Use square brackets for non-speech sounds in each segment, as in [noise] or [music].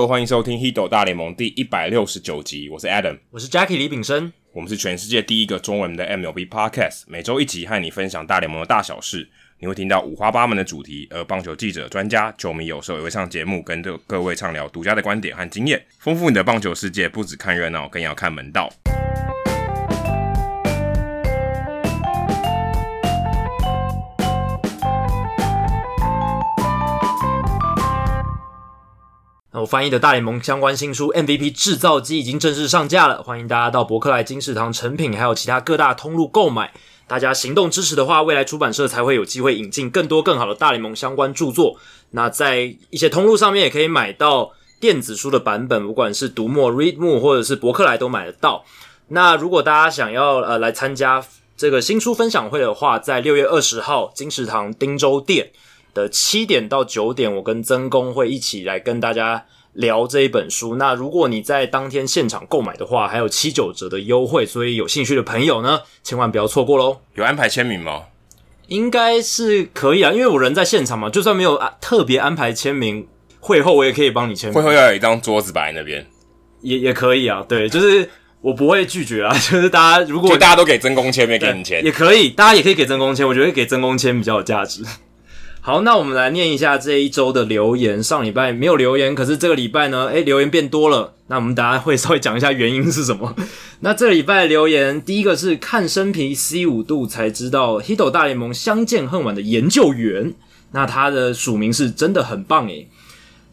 Hello，欢迎收听《h i d o 大联盟》第一百六十九集，我是 Adam，我是 Jackie 李炳生，我们是全世界第一个中文的 MLB Podcast，每周一集和你分享大联盟的大小事。你会听到五花八门的主题，而棒球记者、专家、球迷有时候也会上节目，跟各各位畅聊独家的观点和经验，丰富你的棒球世界。不只看热闹，更要看门道。我翻译的大联盟相关新书《MVP 制造机》已经正式上架了，欢迎大家到博客来、金石堂、诚品还有其他各大通路购买。大家行动支持的话，未来出版社才会有机会引进更多更好的大联盟相关著作。那在一些通路上面也可以买到电子书的版本，不管是读墨、Readmoo 或者是博客来都买得到。那如果大家想要呃来参加这个新书分享会的话，在六月二十号金石堂汀州店的七点到九点，我跟曾工会一起来跟大家聊这一本书。那如果你在当天现场购买的话，还有七九折的优惠，所以有兴趣的朋友呢，千万不要错过喽。有安排签名吗？应该是可以啊，因为我人在现场嘛，就算没有啊特别安排签名，会后我也可以帮你签名。会后要有一张桌子摆在那边，也也可以啊。对，就是我不会拒绝啊，就是大家如果大家都给曾公签，没给你签，也可以，大家也可以给曾公签，我觉得给曾公签比较有价值。好，那我们来念一下这一周的留言。上礼拜没有留言，可是这个礼拜呢，诶，留言变多了。那我们大家会稍微讲一下原因是什么。[laughs] 那这礼拜留言，第一个是看生皮 C 五度才知道 Hito 大联盟相见恨晚的研究员。那他的署名是真的很棒诶。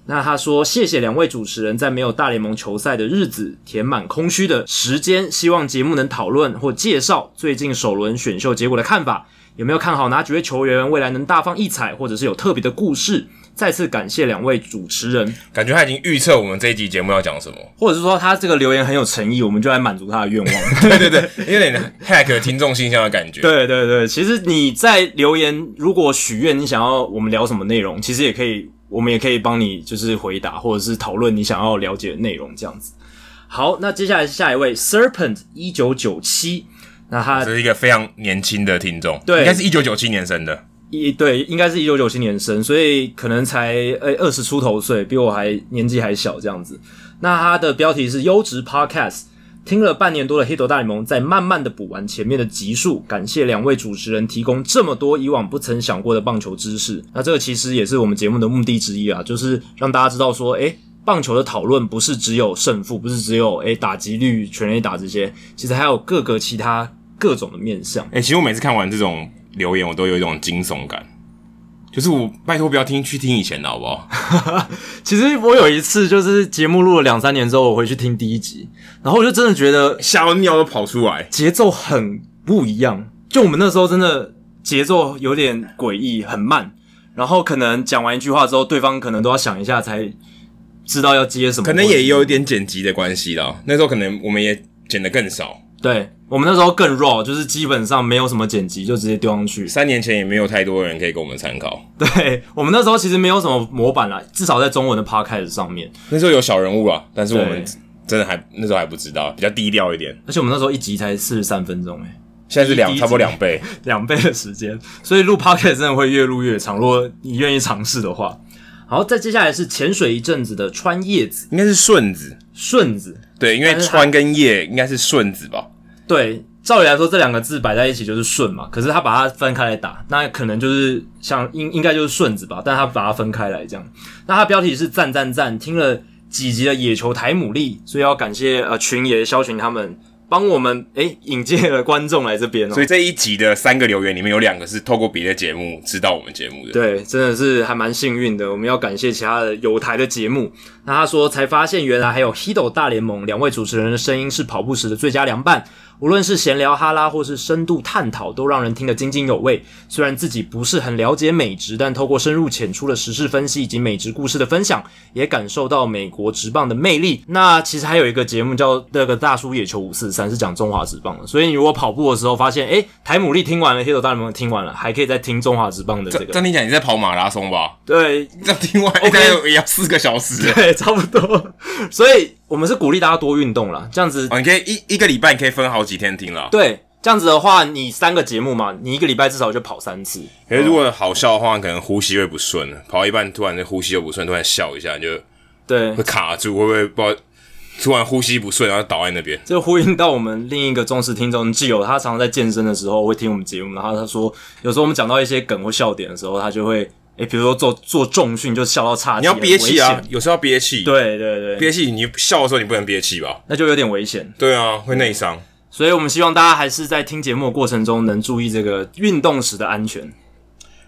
那他说谢谢两位主持人在没有大联盟球赛的日子填满空虚的时间，希望节目能讨论或介绍最近首轮选秀结果的看法。有没有看好哪几位球员未来能大放异彩，或者是有特别的故事？再次感谢两位主持人，感觉他已经预测我们这一集节目要讲什么，或者是说他这个留言很有诚意，我们就来满足他的愿望。对 [laughs] 对对，有点 hack 听众信箱的感觉。对对对，其实你在留言如果许愿，你想要我们聊什么内容，其实也可以，我们也可以帮你就是回答，或者是讨论你想要了解的内容这样子。好，那接下来是下一位 Serpent 一九九七。那他是一个非常年轻的听众，对，应该是一九九七年生的，一对，应该是一九九七年生，所以可能才呃二十出头岁，比我还年纪还小这样子。那他的标题是优质 Podcast，听了半年多的 Hito 大联盟，在慢慢的补完前面的集数，感谢两位主持人提供这么多以往不曾想过的棒球知识。那这个其实也是我们节目的目的之一啊，就是让大家知道说，诶，棒球的讨论不是只有胜负，不是只有诶打击率、全垒打这些，其实还有各个其他。各种的面相，哎、欸，其实我每次看完这种留言，我都有一种惊悚感，就是我拜托不要听，去听以前的好不好？[laughs] 其实我有一次就是节目录了两三年之后，我回去听第一集，然后我就真的觉得吓到尿都跑出来，节奏很不一样。就我们那时候真的节奏有点诡异，很慢，然后可能讲完一句话之后，对方可能都要想一下才知道要接什么，可能也有一点剪辑的关系啦。那时候可能我们也剪的更少。对，我们那时候更 raw，就是基本上没有什么剪辑，就直接丢上去。三年前也没有太多人可以给我们参考。[laughs] 对，我们那时候其实没有什么模板啦，至少在中文的 podcast 上面。那时候有小人物啦，但是我们真的还那时候还不知道，比较低调一点。而且我们那时候一集才四十三分钟，诶现在是两差不多两倍，两倍的时间，所以录 podcast 真的会越录越长。如果你愿意尝试的话，好，再接下来是潜水一阵子的穿叶子，应该是顺子，顺子。对，因为穿跟叶应该是顺子吧？对，照理来说这两个字摆在一起就是顺嘛，可是他把它分开来打，那可能就是像应应该就是顺子吧，但他把它分开来这样。那他标题是赞赞赞，听了几集的野球台牡蛎，所以要感谢呃群爷萧群他们。帮我们诶引荐了观众来这边哦，所以这一集的三个留言里面有两个是透过别的节目知道我们节目的，对，真的是还蛮幸运的。我们要感谢其他的有台的节目。那他说才发现原来还有 Hido 大联盟两位主持人的声音是跑步时的最佳良伴。无论是闲聊哈拉或是深度探讨，都让人听得津津有味。虽然自己不是很了解美职，但透过深入浅出的时事分析以及美职故事的分享，也感受到美国职棒的魅力。那其实还有一个节目叫那个大叔野球五四三，是讲中华职棒的。所以你如果跑步的时候发现，诶，台牡蛎听完了，Hito 大联盟听完了，还可以再听中华职棒的这个。张你讲你在跑马拉松吧？对，[laughs] 那听完应该也要四个小时。[laughs] 对，差不多。[laughs] 所以。我们是鼓励大家多运动啦，这样子，哦、你可以一一个礼拜你可以分好几天听了。对，这样子的话，你三个节目嘛，你一个礼拜至少就跑三次。可是如果好笑的话，可能呼吸会不顺，跑一半突然就呼吸又不顺，突然笑一下就对，会卡住，会不会不知道突然呼吸不顺，然后倒在那边？这呼应到我们另一个忠实听众基友，他常常在健身的时候会听我们节目，然后他说，有时候我们讲到一些梗或笑点的时候，他就会。诶、欸，比如说做做重训就笑到岔气，你要憋气啊！有时候要憋气，对对对，憋气。你笑的时候你不能憋气吧？那就有点危险。对啊，会内伤。所以我们希望大家还是在听节目的过程中能注意这个运动时的安全。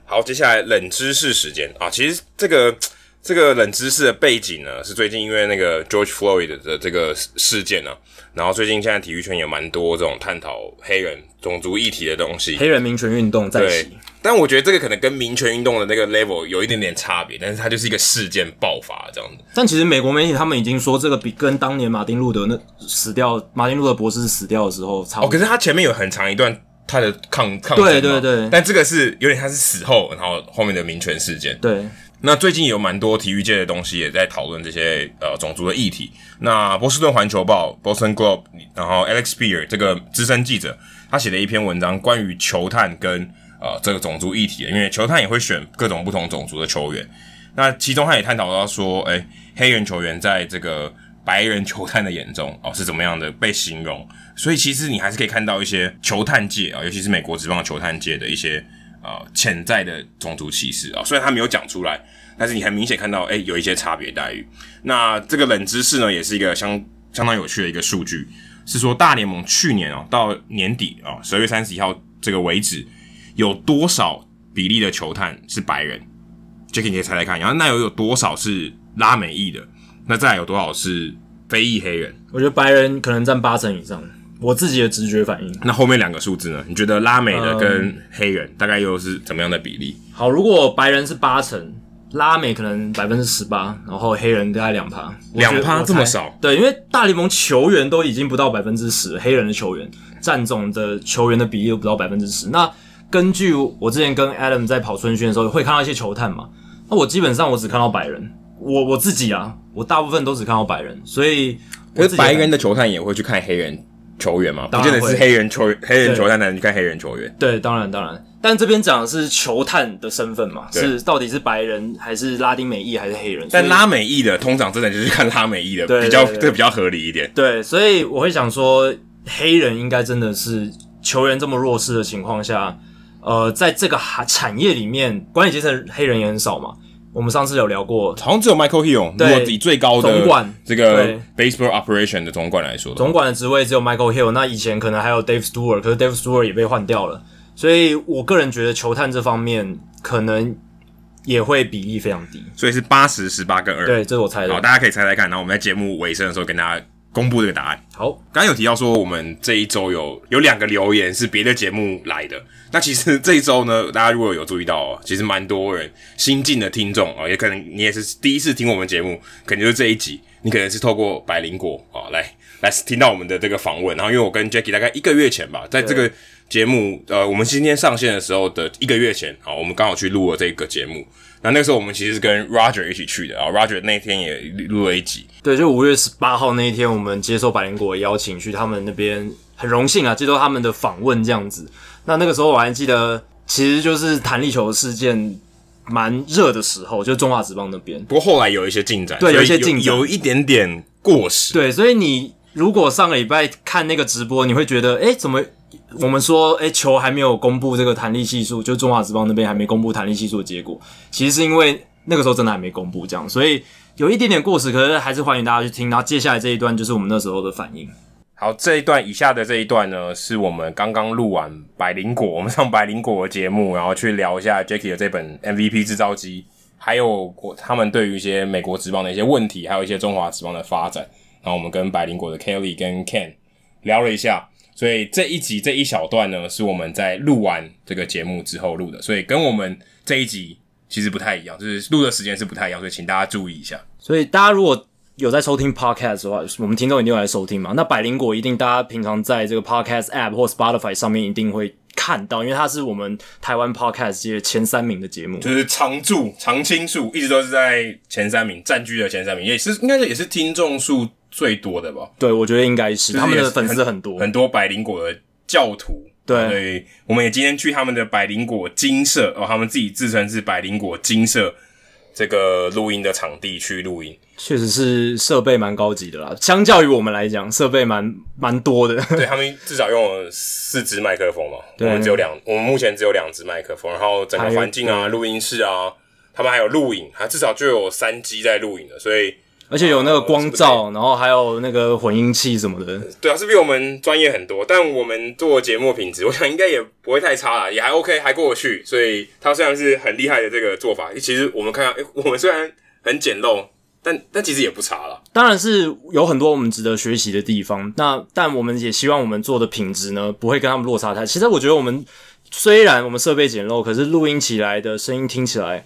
好，接下来冷知识时间啊，其实这个这个冷知识的背景呢，是最近因为那个 George Floyd 的这个事件呢、啊，然后最近现在体育圈也蛮多这种探讨黑人种族议题的东西，黑人民权运动在起。但我觉得这个可能跟民权运动的那个 level 有一点点差别，但是它就是一个事件爆发这样子。但其实美国媒体他们已经说，这个比跟当年马丁路德那死掉，马丁路德博士死掉的时候差不多。哦，可是他前面有很长一段他的抗抗争。对对对。但这个是有点他是死后，然后后面的民权事件。对。那最近有蛮多体育界的东西也在讨论这些呃种族的议题。那波士顿环球报 （Boston Globe） 然后 Alex Speier 这个资深记者，他写了一篇文章，关于球探跟。呃，这个种族议题，因为球探也会选各种不同种族的球员。那其中他也探讨到说，诶，黑人球员在这个白人球探的眼中，哦，是怎么样的被形容？所以其实你还是可以看到一些球探界啊，尤其是美国职棒球探界的一些呃潜在的种族歧视啊。虽然他没有讲出来，但是你很明显看到，诶，有一些差别待遇。那这个冷知识呢，也是一个相相当有趣的一个数据，是说大联盟去年啊到年底啊十二月三十一号这个为止。有多少比例的球探是白人？Jacky，你可以猜猜看。然后那有有多少是拉美裔的？那再来有多少是非裔黑人？我觉得白人可能占八成以上。我自己的直觉反应。那后面两个数字呢？你觉得拉美的跟黑人大概又是怎么样的比例？嗯、好，如果白人是八成，拉美可能百分之十八，然后黑人大概两趴。两趴这么少？对，因为大联盟球员都已经不到百分之十，黑人的球员占总的球员的比例又不到百分之十。那根据我之前跟 Adam 在跑春训的时候，会看到一些球探嘛。那我基本上我只看到白人，我我自己啊，我大部分都只看到白人。所以，可是白人的球探也会去看黑人球员嘛？不见得是黑人球黑人球探才能去看黑人球员。对，当然当然。但这边讲的是球探的身份嘛，是到底是白人还是拉丁美裔还是黑人？但拉美裔的通常真的就是看拉美裔的，比较这比较合理一点。对，所以我会想说，黑人应该真的是球员这么弱势的情况下。呃，在这个产业里面，管理阶层黑人也很少嘛。我们上次有聊过，好像只有 Michael Hill。对，如果以最高的总管这个 baseball operation 的总管来说，总管的职位只有 Michael Hill。那以前可能还有 Dave Stewart，可是 Dave Stewart 也被换掉了。所以我个人觉得球探这方面可能也会比例非常低。所以是八十、十八跟二。对，这是我猜的。好，大家可以猜猜看。然后我们在节目尾声的时候跟大家。公布这个答案。好，刚刚有提到说，我们这一周有有两个留言是别的节目来的。那其实这一周呢，[laughs] 大家如果有注意到哦，其实蛮多人新进的听众啊，也可能你也是第一次听我们节目，可能就是这一集，你可能是透过百灵果啊来来听到我们的这个访问。然后，因为我跟 Jackie 大概一个月前吧，在这个节目呃，我们今天上线的时候的一个月前，好，我们刚好去录了这个节目。那那个时候我们其实是跟 Roger 一起去的啊，Roger 那天也录了一集。对，就五月十八号那一天，我们接受百灵果的邀请去他们那边，很荣幸啊，接受他们的访问这样子。那那个时候我还记得，其实就是弹力球事件蛮热的时候，就中华职棒那边。不过后来有一些进展，对，有一些进展，有一点点过时。对，所以你如果上个礼拜看那个直播，你会觉得，哎，怎么？我们说，诶、球还没有公布这个弹力系数，就中华职棒那边还没公布弹力系数的结果。其实是因为那个时候真的还没公布，这样，所以有一点点过时。可是还是欢迎大家去听。然后接下来这一段就是我们那时候的反应。好，这一段以下的这一段呢，是我们刚刚录完百灵果，我们上百灵果的节目，然后去聊一下 Jackie 的这本 MVP 制造机，还有国他们对于一些美国职棒的一些问题，还有一些中华职棒的发展。然后我们跟百灵果的 Kelly 跟 Ken 聊了一下。所以这一集这一小段呢，是我们在录完这个节目之后录的，所以跟我们这一集其实不太一样，就是录的时间是不太一样，所以请大家注意一下。所以大家如果有在收听 podcast 的话，我们听众一定有来收听嘛。那百灵果一定大家平常在这个 podcast app 或 Spotify 上面一定会看到，因为它是我们台湾 podcast 界前三名的节目，就是常驻常青树，一直都是在前三名，占据了前三名，也是应该是也是听众数。最多的吧？对，我觉得应该是，是他们的粉丝很多，很多百灵果的教徒。对，所以我们也今天去他们的百灵果金色哦，他们自己自称是百灵果金色这个录音的场地去录音。确实是设备蛮高级的啦，相较于我们来讲，设备蛮蛮多的。对，他们至少用了四支麦克风嘛，我们只有两，我们目前只有两支麦克风，然后整个环境啊，录音室啊，他们还有录影，还至少就有三机在录影的，所以而且有那个光照，呃、然后还有那个混音器什么的。对啊，是比我们专业很多，但我们做节目品质，我想应该也不会太差啦，也还 OK，还过得去。所以它虽然是很厉害的这个做法，其实我们看到，诶，我们虽然很简陋。但但其实也不差了，当然是有很多我们值得学习的地方。那但我们也希望我们做的品质呢，不会跟他们落差太。其实我觉得我们虽然我们设备简陋，可是录音起来的声音听起来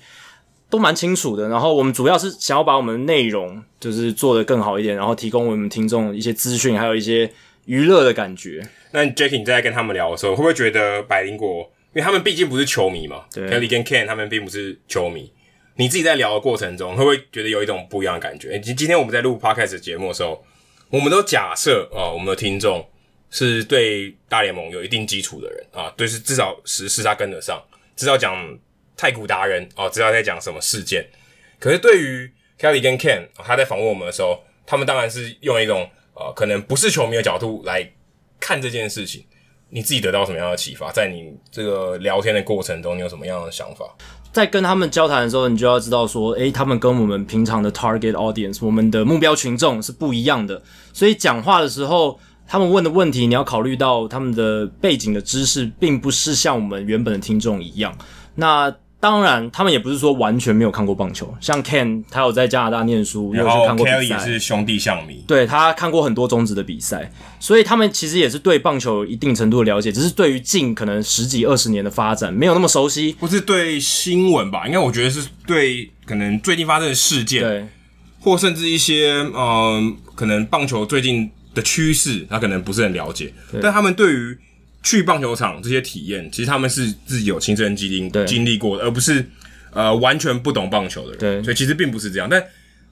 都蛮清楚的。然后我们主要是想要把我们的内容就是做得更好一点，然后提供我们听众一些资讯，还有一些娱乐的感觉。那 Jacky 你在跟他们聊的时候，会不会觉得百灵果，因为他们毕竟不是球迷嘛，对，Kelly 跟 Ken 他们并不是球迷。你自己在聊的过程中，会不会觉得有一种不一样的感觉？诶，今今天我们在录 Podcast 节目的时候，我们都假设啊、哦，我们的听众是对大联盟有一定基础的人啊，对，是至少时事他跟得上，至少讲太古达人哦，知道在讲什么事件。可是对于 Kelly 跟 Ken，、他在访问我们的时候，他们当然是用一种呃、可能不是球迷的角度来看这件事情。你自己得到什么样的启发？在你这个聊天的过程中，你有什么样的想法？在跟他们交谈的时候，你就要知道说，诶，他们跟我们平常的 target audience，我们的目标群众是不一样的。所以讲话的时候，他们问的问题，你要考虑到他们的背景的知识，并不是像我们原本的听众一样。那当然，他们也不是说完全没有看过棒球。像 Ken，他有在加拿大念书，有去看过比赛。Kelly 也是兄弟象迷，对，他看过很多中职的比赛，所以他们其实也是对棒球有一定程度的了解，只是对于近可能十几二十年的发展没有那么熟悉。不是对新闻吧？应该我觉得是对可能最近发生的事件，对，或甚至一些嗯、呃，可能棒球最近的趋势，他可能不是很了解。但他们对于去棒球场这些体验，其实他们是自己有亲身经历经历过的，而不是呃完全不懂棒球的人。对，所以其实并不是这样。但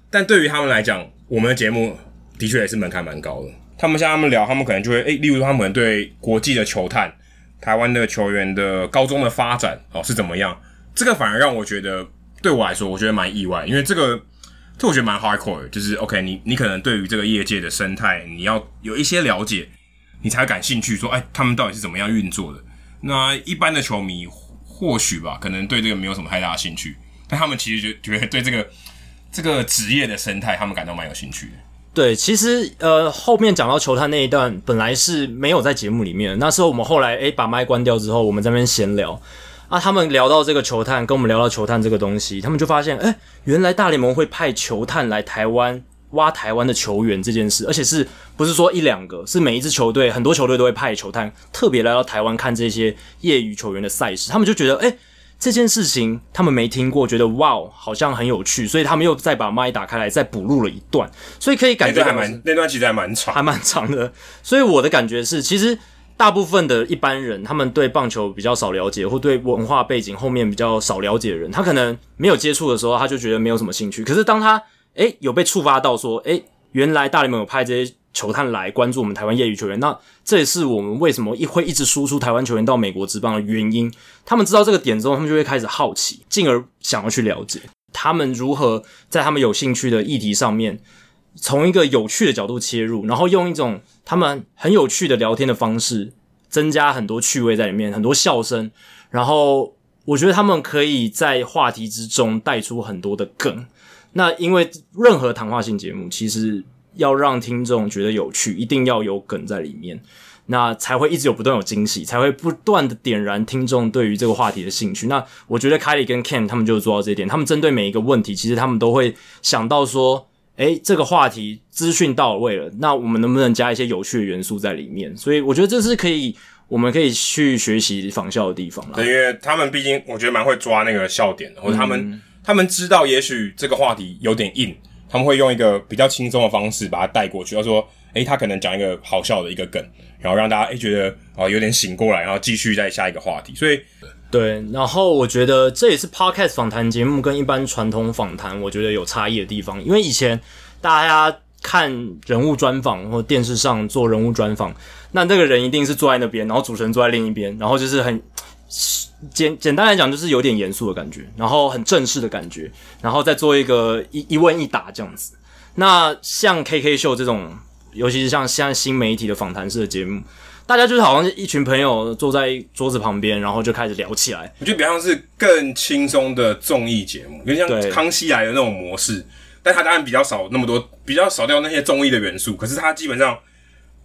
但对于他们来讲，我们的节目的确也是门槛蛮高的。他们像他们聊，他们可能就会诶、欸，例如他们对国际的球探、台湾的球员的高中的发展哦是怎么样，这个反而让我觉得对我来说，我觉得蛮意外，因为这个这我觉得蛮 hardcore 的，就是 OK，你你可能对于这个业界的生态，你要有一些了解。你才感兴趣，说，哎，他们到底是怎么样运作的？那一般的球迷或许吧，可能对这个没有什么太大的兴趣，但他们其实觉觉得对这个这个职业的生态，他们感到蛮有兴趣的。对，其实呃，后面讲到球探那一段，本来是没有在节目里面的。那时候我们后来诶把麦关掉之后，我们在那边闲聊啊，他们聊到这个球探，跟我们聊到球探这个东西，他们就发现，诶，原来大联盟会派球探来台湾。挖台湾的球员这件事，而且是不是说一两个？是每一支球队，很多球队都会派球探特别来到台湾看这些业余球员的赛事。他们就觉得，诶，这件事情他们没听过，觉得哇，好像很有趣，所以他们又再把麦打开来，再补录了一段。所以可以感觉还蛮那段其实还蛮长，还蛮长的。所以我的感觉是，其实大部分的一般人，他们对棒球比较少了解，或对文化背景后面比较少了解的人，他可能没有接触的时候，他就觉得没有什么兴趣。可是当他诶，有被触发到说，诶，原来大联盟有派这些球探来关注我们台湾业余球员，那这也是我们为什么一会一直输出台湾球员到美国职棒的原因。他们知道这个点之后，他们就会开始好奇，进而想要去了解他们如何在他们有兴趣的议题上面，从一个有趣的角度切入，然后用一种他们很有趣的聊天的方式，增加很多趣味在里面，很多笑声。然后我觉得他们可以在话题之中带出很多的梗。那因为任何谈话性节目，其实要让听众觉得有趣，一定要有梗在里面，那才会一直有不断有惊喜，才会不断的点燃听众对于这个话题的兴趣。那我觉得 Kylie 跟 Ken 他们就做到这一点，他们针对每一个问题，其实他们都会想到说，诶，这个话题资讯到位了，那我们能不能加一些有趣的元素在里面？所以我觉得这是可以，我们可以去学习仿效的地方啦。对，因为他们毕竟我觉得蛮会抓那个笑点的，或者他们。他们知道，也许这个话题有点硬，他们会用一个比较轻松的方式把它带过去。他说：“诶，他可能讲一个好笑的一个梗，然后让大家诶觉得啊有点醒过来，然后继续再下一个话题。”所以，对。然后我觉得这也是 Podcast 访谈节目跟一般传统访谈我觉得有差异的地方。因为以前大家看人物专访或电视上做人物专访，那这个人一定是坐在那边，然后主持人坐在另一边，然后就是很。简简单来讲，就是有点严肃的感觉，然后很正式的感觉，然后再做一个一一问一答这样子。那像 KK 秀这种，尤其是像像新媒体的访谈式的节目，大家就是好像一群朋友坐在桌子旁边，然后就开始聊起来。我觉得比较像是更轻松的综艺节目，有点像康熙来的那种模式，但它当然比较少那么多，比较少掉那些综艺的元素。可是它基本上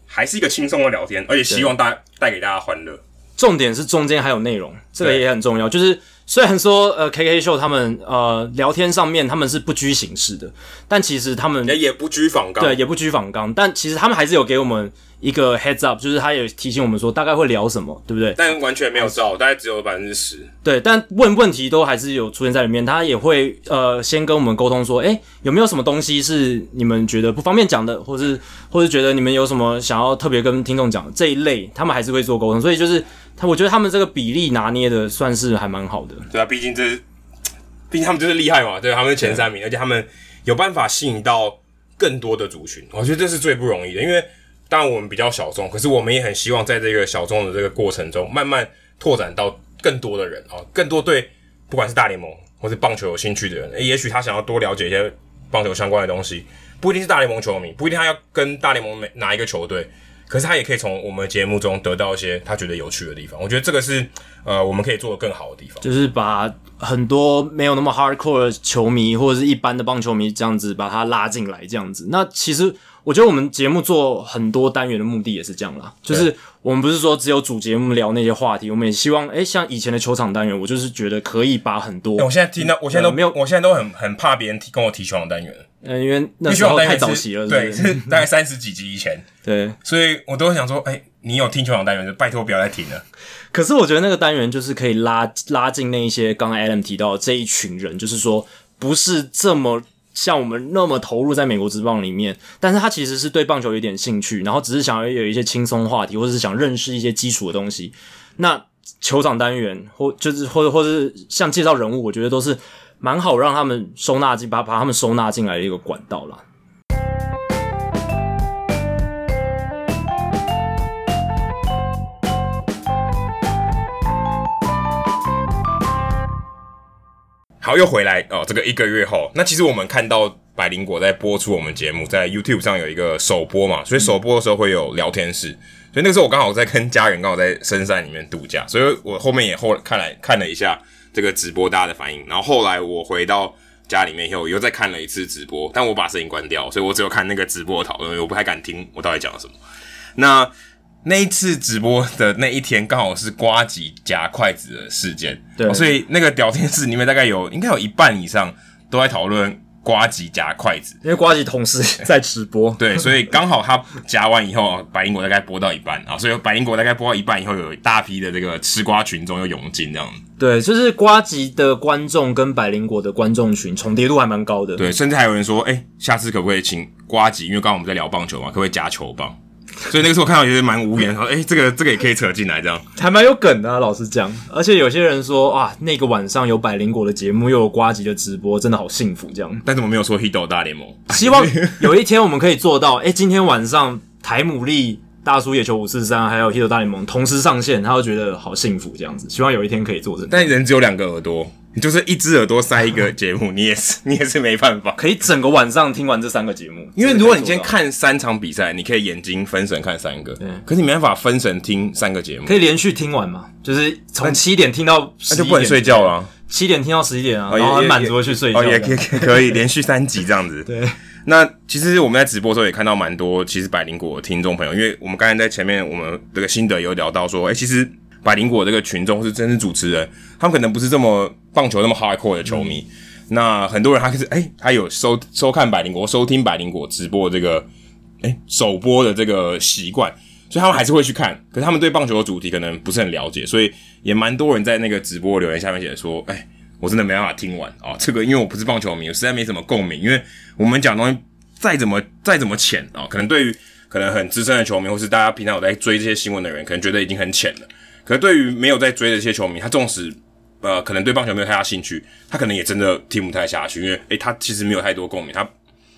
还是一个轻松的聊天，而且希望大带给大家欢乐。重点是中间还有内容，这个也很重要，就是。虽然说呃，K K 秀他们呃聊天上面他们是不拘形式的，但其实他们也也不拘访纲，对，也不拘访纲，但其实他们还是有给我们一个 heads up，就是他也提醒我们说大概会聊什么，对不对？但完全没有照，大概只有百分之十。对，但问问题都还是有出现在里面，他也会呃先跟我们沟通说，诶，有没有什么东西是你们觉得不方便讲的，或是或是觉得你们有什么想要特别跟听众讲的这一类，他们还是会做沟通，所以就是。他我觉得他们这个比例拿捏的算是还蛮好的。对啊，毕竟这是，毕竟他们就是厉害嘛，对，他们是前三名，而且他们有办法吸引到更多的族群，我觉得这是最不容易的。因为当然我们比较小众，可是我们也很希望在这个小众的这个过程中，慢慢拓展到更多的人啊，更多对不管是大联盟或是棒球有兴趣的人，也许他想要多了解一些棒球相关的东西，不一定是大联盟球迷，不一定他要跟大联盟哪一个球队。可是他也可以从我们节目中得到一些他觉得有趣的地方，我觉得这个是呃我们可以做的更好的地方，就是把很多没有那么 hardcore 的球迷或者是一般的棒球迷这样子把他拉进来这样子。那其实我觉得我们节目做很多单元的目的也是这样啦，就是我们不是说只有主节目聊那些话题，我们也希望哎、欸、像以前的球场单元，我就是觉得可以把很多。欸、我现在听到，我现在都没有，我现在都很很怕别人提跟我提球场单元。嗯，因为那时候太早期了对，是大概三十几集以前，[laughs] 对，所以我都会想说，哎、欸，你有听球场单元就拜托不要再停了。可是我觉得那个单元就是可以拉拉近那一些刚刚 Adam 提到的这一群人，就是说不是这么像我们那么投入在美国职棒里面，但是他其实是对棒球有点兴趣，然后只是想要有一些轻松话题，或者是想认识一些基础的东西。那球场单元或就是或者或者是像介绍人物，我觉得都是。蛮好，让他们收纳进把把他们收纳进来的一个管道啦。好，又回来哦。这个一个月后，那其实我们看到百灵果在播出我们节目，在 YouTube 上有一个首播嘛，所以首播的时候会有聊天室。所以那个时候我刚好在跟家人刚好在深山里面度假，所以我后面也后看来看了一下。这个直播大家的反应，然后后来我回到家里面以后，又再看了一次直播，但我把声音关掉，所以我只有看那个直播的讨论，我不太敢听我到底讲了什么。那那一次直播的那一天，刚好是瓜吉夹筷子的事件，对，所以那个聊天室里面大概有应该有一半以上都在讨论。瓜吉夹筷子，因为瓜吉同时在直播，[laughs] 对，所以刚好他夹完以后，百灵国大概播到一半啊，所以百灵国大概播到一半以后，有一大批的这个吃瓜群众又涌进这样。对，就是瓜吉的观众跟百灵果的观众群重叠度还蛮高的。对，甚至还有人说，哎、欸，下次可不可以请瓜吉？因为刚刚我们在聊棒球嘛，可不可以加球棒？[laughs] 所以那个时候我看到也是蛮无言，说：“哎、欸，这个这个也可以扯进来，这样还蛮有梗的啊。”老实讲，而且有些人说：“哇，那个晚上有百灵果的节目，又有瓜吉的直播，真的好幸福。”这样，但怎么没有说 Hito 大联盟？希望有一天我们可以做到。哎、欸，今天晚上台姆利大叔野球五四三，还有 Hito 大联盟同时上线，他会觉得好幸福。这样子，希望有一天可以做成。但人只有两个耳朵。你就是一只耳朵塞一个节目，你也是 [laughs] 你也是没办法，可以整个晚上听完这三个节目。因为如果你今天看三场比赛，你可以眼睛分神看三个，对。可是你没办法分神听三个节目，可以连续听完嘛？就是从七点听到十一点，那就不能睡觉了。七点听到十一点啊，然后很满足的去睡觉。哦，也可以可以连续三集这样子。对。那其实我们在直播的时候也看到蛮多，其实百灵果的听众朋友，因为我们刚才在前面我们这个心得有聊到说，哎，其实。百灵果这个群众是真是主持人，他们可能不是这么棒球那么 hardcore 的球迷。嗯、那很多人他就是哎、欸，他有收收看百灵果、收听百灵果直播这个哎、欸、首播的这个习惯，所以他们还是会去看。可是他们对棒球的主题可能不是很了解，所以也蛮多人在那个直播留言下面写说：“哎、欸，我真的没办法听完啊、这个因为我不是棒球迷，我实在没什么共鸣。因为我们讲东西再怎么再怎么浅啊、可能对于可能很资深的球迷，或是大家平常有在追这些新闻的人，可能觉得已经很浅了。”可是对于没有在追的这些球迷，他纵使呃可能对棒球没有太大兴趣，他可能也真的听不太下去，因为诶他其实没有太多共鸣，他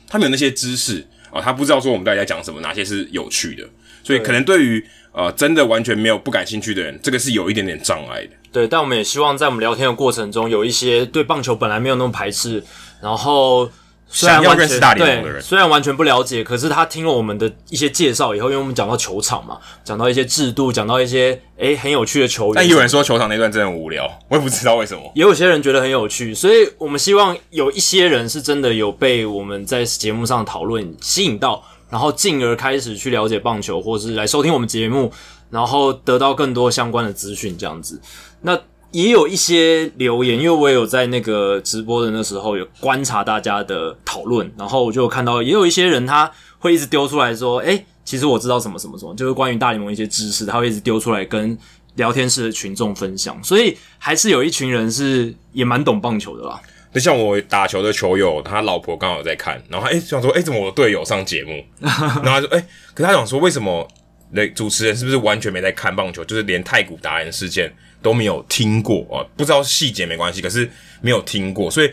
他没有那些知识啊、他不知道说我们大家讲什么，哪些是有趣的，所以可能对于呃真的完全没有不感兴趣的人，这个是有一点点障碍的。对，但我们也希望在我们聊天的过程中，有一些对棒球本来没有那么排斥，然后想要认识大联盟的人，虽然完全不了解，可是他听了我们的一些介绍以后，因为我们讲到球场嘛，讲到一些制度，讲到一些诶、欸、很有趣的球员。但有人说球场那段真的很无聊，我也不知道为什么。也有些人觉得很有趣，所以我们希望有一些人是真的有被我们在节目上讨论吸引到，然后进而开始去了解棒球，或是来收听我们节目，然后得到更多相关的资讯，这样子。那。也有一些留言，因为我也有在那个直播的那时候有观察大家的讨论，然后我就看到也有一些人他会一直丢出来说：“诶，其实我知道什么什么什么，就是关于大联盟一些知识，他会一直丢出来跟聊天室的群众分享。”所以还是有一群人是也蛮懂棒球的啦。就像我打球的球友，他老婆刚好在看，然后他诶想说：“诶，怎么我的队友上节目？” [laughs] 然后他说：“诶，可是他想说为什么？那主持人是不是完全没在看棒球？就是连太古达人事件。”都没有听过啊，不知道细节没关系，可是没有听过，所以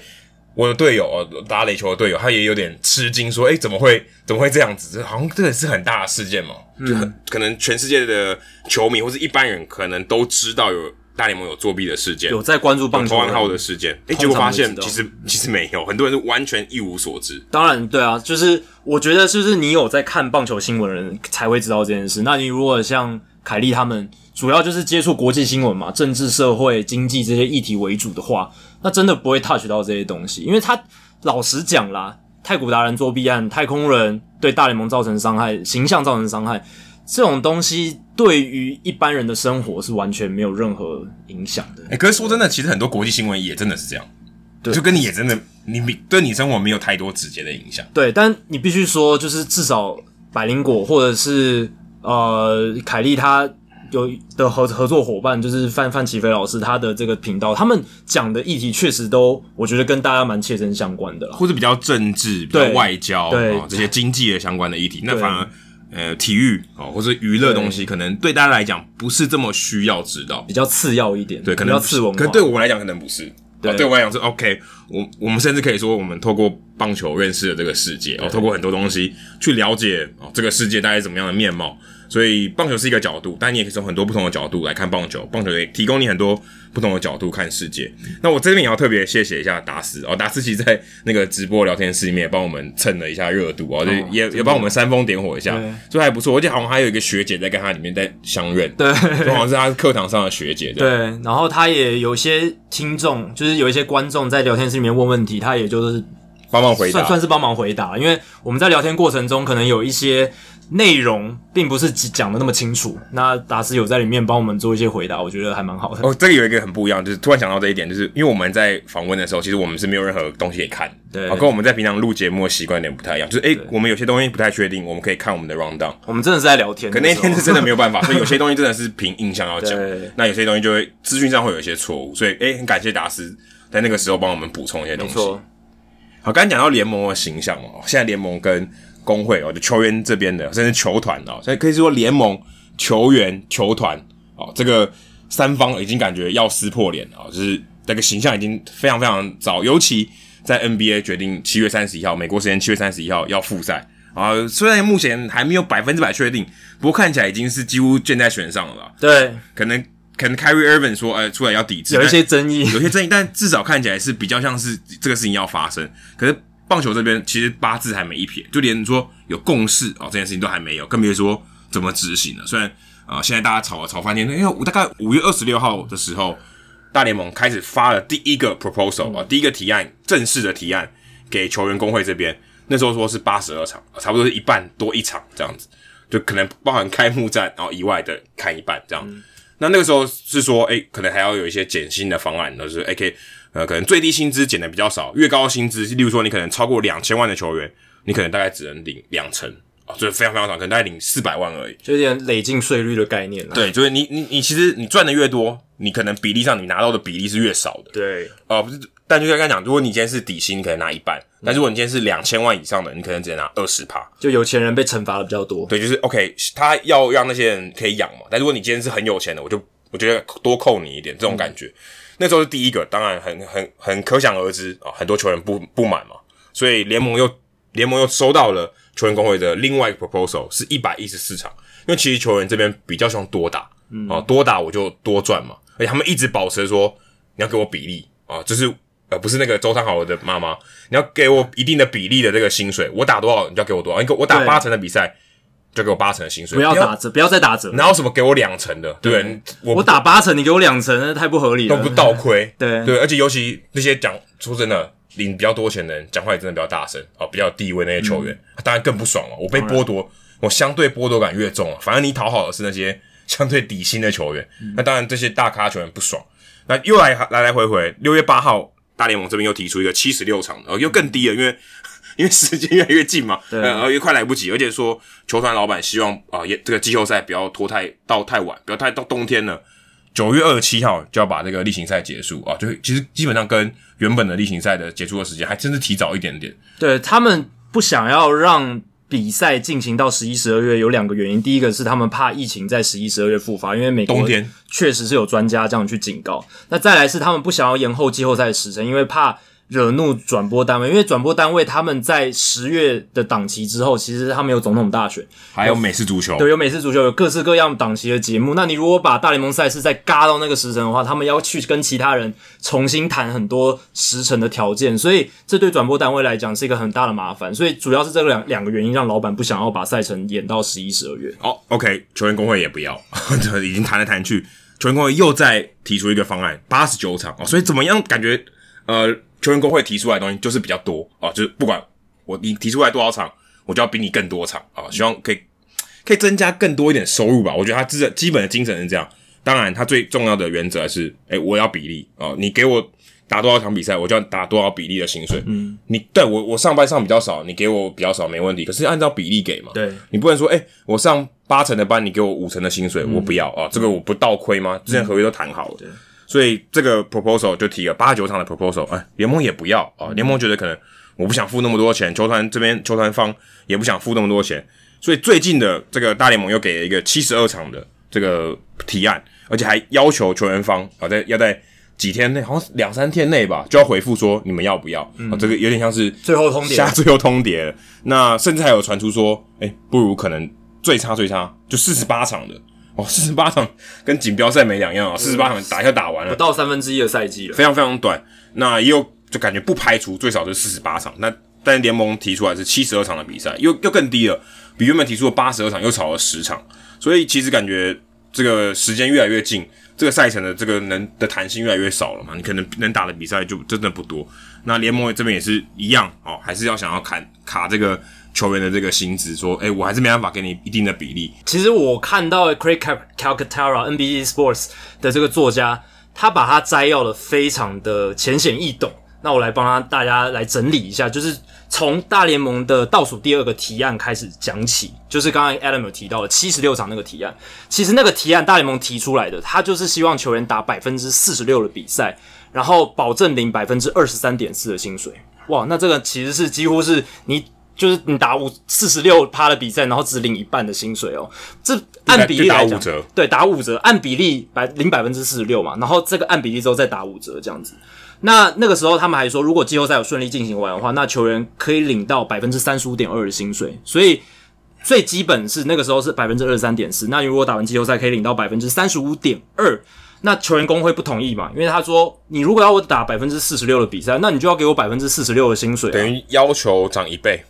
我的队友啊，打垒球的队友，他也有点吃惊，说：“诶，怎么会怎么会这样子？这好像这个是很大的事件嘛，嗯、就很可能全世界的球迷或是一般人可能都知道有大联盟有作弊的事件，有在关注棒球投暗号的事件，诶，结果发现其实其实没有，很多人是完全一无所知。当然，对啊，就是我觉得就是你有在看棒球新闻的人才会知道这件事。那你如果像凯利他们。主要就是接触国际新闻嘛，政治、社会、经济这些议题为主的话，那真的不会 touch 到这些东西，因为他老实讲啦，太古达人作弊案、太空人对大联盟造成伤害、形象造成伤害，这种东西对于一般人的生活是完全没有任何影响的。哎、欸、可是说真的，其实很多国际新闻也真的是这样，对，就跟你也真的，你对你生活没有太多直接的影响。对，但你必须说，就是至少百灵果或者是呃凯利他。有的合合作伙伴就是范范琪斐老师，他的这个频道，他们讲的议题确实都，我觉得跟大家蛮切身相关的啦，或者比较政治、比较外交对、哦、这些经济的相关的议题，那反而呃体育哦或者娱乐东西，可能对大家来讲不是这么需要知道，比较次要一点，对，可能比较次文化，可能对我来讲可能不是，对，哦、对我来讲是 OK，我我们甚至可以说，我们透过棒球认识了这个世界，哦，透过很多东西去了解哦这个世界大概怎么样的面貌。所以棒球是一个角度，但你也可以从很多不同的角度来看棒球。棒球也提供你很多不同的角度看世界。那我这边也要特别谢谢一下达斯哦，达斯其实在那个直播聊天室里面也帮我们蹭了一下热度哦，就也也帮我们煽风点火一下，所以还不错。而且好像还有一个学姐在跟他里面在相认，对，好像是他课堂上的学姐。对，然后他也有些听众，就是有一些观众在聊天室里面问问题，他也就是帮忙回答，算算是帮忙回答，因为我们在聊天过程中可能有一些。内容并不是讲的那么清楚，那达斯有在里面帮我们做一些回答，我觉得还蛮好的。哦，这个有一个很不一样，就是突然想到这一点，就是因为我们在访问的时候，其实我们是没有任何东西可以看，对，跟我们在平常录节目的习惯有点不太一样，就是诶，我们有些东西不太确定，我们可以看我们的 rundown。我们真的是在聊天，可那天是真的没有办法，[laughs] 所以有些东西真的是凭印象要讲，那有些东西就会资讯上会有一些错误，所以诶，很感谢达斯在那个时候帮我们补充一些东西。好，刚才讲到联盟的形象哦，现在联盟跟工会哦，就球员这边的，甚至球团哦，所以可以说联盟、球员、球团哦，这个三方已经感觉要撕破脸啊，就是那个形象已经非常非常糟。尤其在 NBA 决定七月三十一号，美国时间七月三十一号要复赛啊，虽然目前还没有百分之百确定，不过看起来已经是几乎箭在弦上了吧。对，可能可能 Kyrie Irving 说，呃，出来要抵制，有一些争议，有些争议，但至少看起来是比较像是这个事情要发生，可是。棒球这边其实八字还没一撇，就连说有共识啊、哦，这件事情都还没有，更别说怎么执行了。虽然啊、现在大家吵吵翻天，因为我大概五月二十六号的时候，大联盟开始发了第一个 proposal 啊、哦，第一个提案，正式的提案给球员工会这边。那时候说是八十二场，差不多是一半多一场这样子，就可能包含开幕战然后以外的看一半这样。那那个时候是说，诶，可能还要有一些减薪的方案，就是 AK。呃，可能最低薪资减的比较少，越高薪资，例如说你可能超过两千万的球员，你可能大概只能领两成啊，就是非常非常少，可能大概领四百万而已，就有点累进税率的概念。对，就是你你你其实你赚的越多，你可能比例上你拿到的比例是越少的。对，啊、呃，不是，但就像刚刚讲，如果你今天是底薪，你可能拿一半，嗯、但如果你今天是两千万以上的，你可能只能拿二十趴，就有钱人被惩罚的比较多。对，就是 OK，他要让那些人可以养嘛，但如果你今天是很有钱的，我就我觉得多扣你一点，这种感觉。嗯那时候是第一个，当然很很很可想而知啊，很多球员不不满嘛，所以联盟又联盟又收到了球员工会的另外一个 proposal，是一百一十四场，因为其实球员这边比较希望多打，嗯，啊多打我就多赚嘛，而且他们一直保持说你要给我比例啊，就是呃，不是那个周汤豪的妈妈，你要给我一定的比例的这个薪水，我打多少你就要给我多少，你给我打八成的比赛就给我八成的薪水，不要打折，不要再打折，哪有什么给我两成的，对。不对？我打八成，你给我两成，那太不合理了，都不倒亏，[laughs] 对。对，而且尤其那些讲说真的领比较多钱的人，讲话也真的比较大声啊，比较有地位那些球员，当然更不爽了，我被剥夺，我相对剥夺感越重啊，反正你讨好的是那些。[laughs] 相对底薪的球员，那当然这些大咖球员不爽。那又来来来回回，六月八号，大联盟这边又提出一个七十六场的，呃，又更低了，因为因为时间越来越近嘛，[laughs] 对，呃，越快来不及，而且说球团老板希望啊，也、呃、这个季后赛不要拖太到太晚，不要太到冬天了。九月二十七号就要把这个例行赛结束啊，就其实基本上跟原本的例行赛的结束的时间还真是提早一点点。对，他们不想要让。比赛进行到十一、十二月有两个原因，第一个是他们怕疫情在十一、十二月复发，因为美国确实是有专家这样去警告。那再来是他们不想要延后季后赛的时程，因为怕。惹怒转播单位，因为转播单位他们在十月的档期之后，其实他们有总统大选，还有美式足球，对，有美式足球，有各式各样档期的节目。那你如果把大联盟赛事再嘎到那个时辰的话，他们要去跟其他人重新谈很多时辰的条件，所以这对转播单位来讲是一个很大的麻烦。所以主要是这个两两个原因，让老板不想要把赛程演到十一、十二月。哦、oh，OK，球员工会也不要，[laughs] 已经谈来谈去，球员工会又再提出一个方案，八十九场哦，所以怎么样？感觉呃。球员工会提出来的东西就是比较多啊，就是不管我你提出来多少场，我就要比你更多场啊，希望可以可以增加更多一点收入吧。我觉得他基基本的精神是这样。当然，他最重要的原则是，诶、欸，我要比例啊，你给我打多少场比赛，我就要打多少比例的薪水。嗯，你对我我上班上比较少，你给我比较少没问题。可是按照比例给嘛，对，你不能说，诶、欸，我上八成的班，你给我五成的薪水，嗯、我不要啊，这个我不倒亏吗？之前合约都谈好了。嗯所以这个 proposal 就提了八九场的 proposal，哎，联盟也不要啊，联盟觉得可能我不想付那么多钱，球团这边球团方也不想付那么多钱，所以最近的这个大联盟又给了一个七十二场的这个提案，而且还要求球员方啊在要在几天内，好像两三天内吧，就要回复说你们要不要？嗯，这个有点像是最后通牒，下最后通牒。那甚至还有传出说，哎，不如可能最差最差就四十八场的。哦，四十八场跟锦标赛没两样啊！四十八场打一下打完了，不到三分之一的赛季了，非常非常短。那也有就感觉不排除最少是四十八场。那但联盟提出来是七十二场的比赛，又又更低了，比原本提出的八十二场又少了十场。所以其实感觉这个时间越来越近，这个赛程的这个能的弹性越来越少了嘛。你可能能打的比赛就真的不多。那联盟这边也是一样哦，还是要想要砍卡这个。球员的这个薪资，说，哎，我还是没办法给你一定的比例。其实我看到 Craig Calcaterra NBC Sports 的这个作家，他把他摘要的非常的浅显易懂。那我来帮他大家来整理一下，就是从大联盟的倒数第二个提案开始讲起，就是刚刚 Adam 有提到的七十六场那个提案。其实那个提案大联盟提出来的，他就是希望球员打百分之四十六的比赛，然后保证领百分之二十三点四的薪水。哇，那这个其实是几乎是你。就是你打五四十六趴的比赛，然后只领一半的薪水哦。这按比例来讲，对，打五折，按比例百领百分之四十六嘛。然后这个按比例之后再打五折这样子。那那个时候他们还说，如果季后赛有顺利进行完的话，那球员可以领到百分之三十五点二的薪水。所以最基本是那个时候是百分之二十三点四。那如果打完季后赛可以领到百分之三十五点二，那球员工会不同意嘛？因为他说，你如果要我打百分之四十六的比赛，那你就要给我百分之四十六的薪水啊，等于要求涨一倍。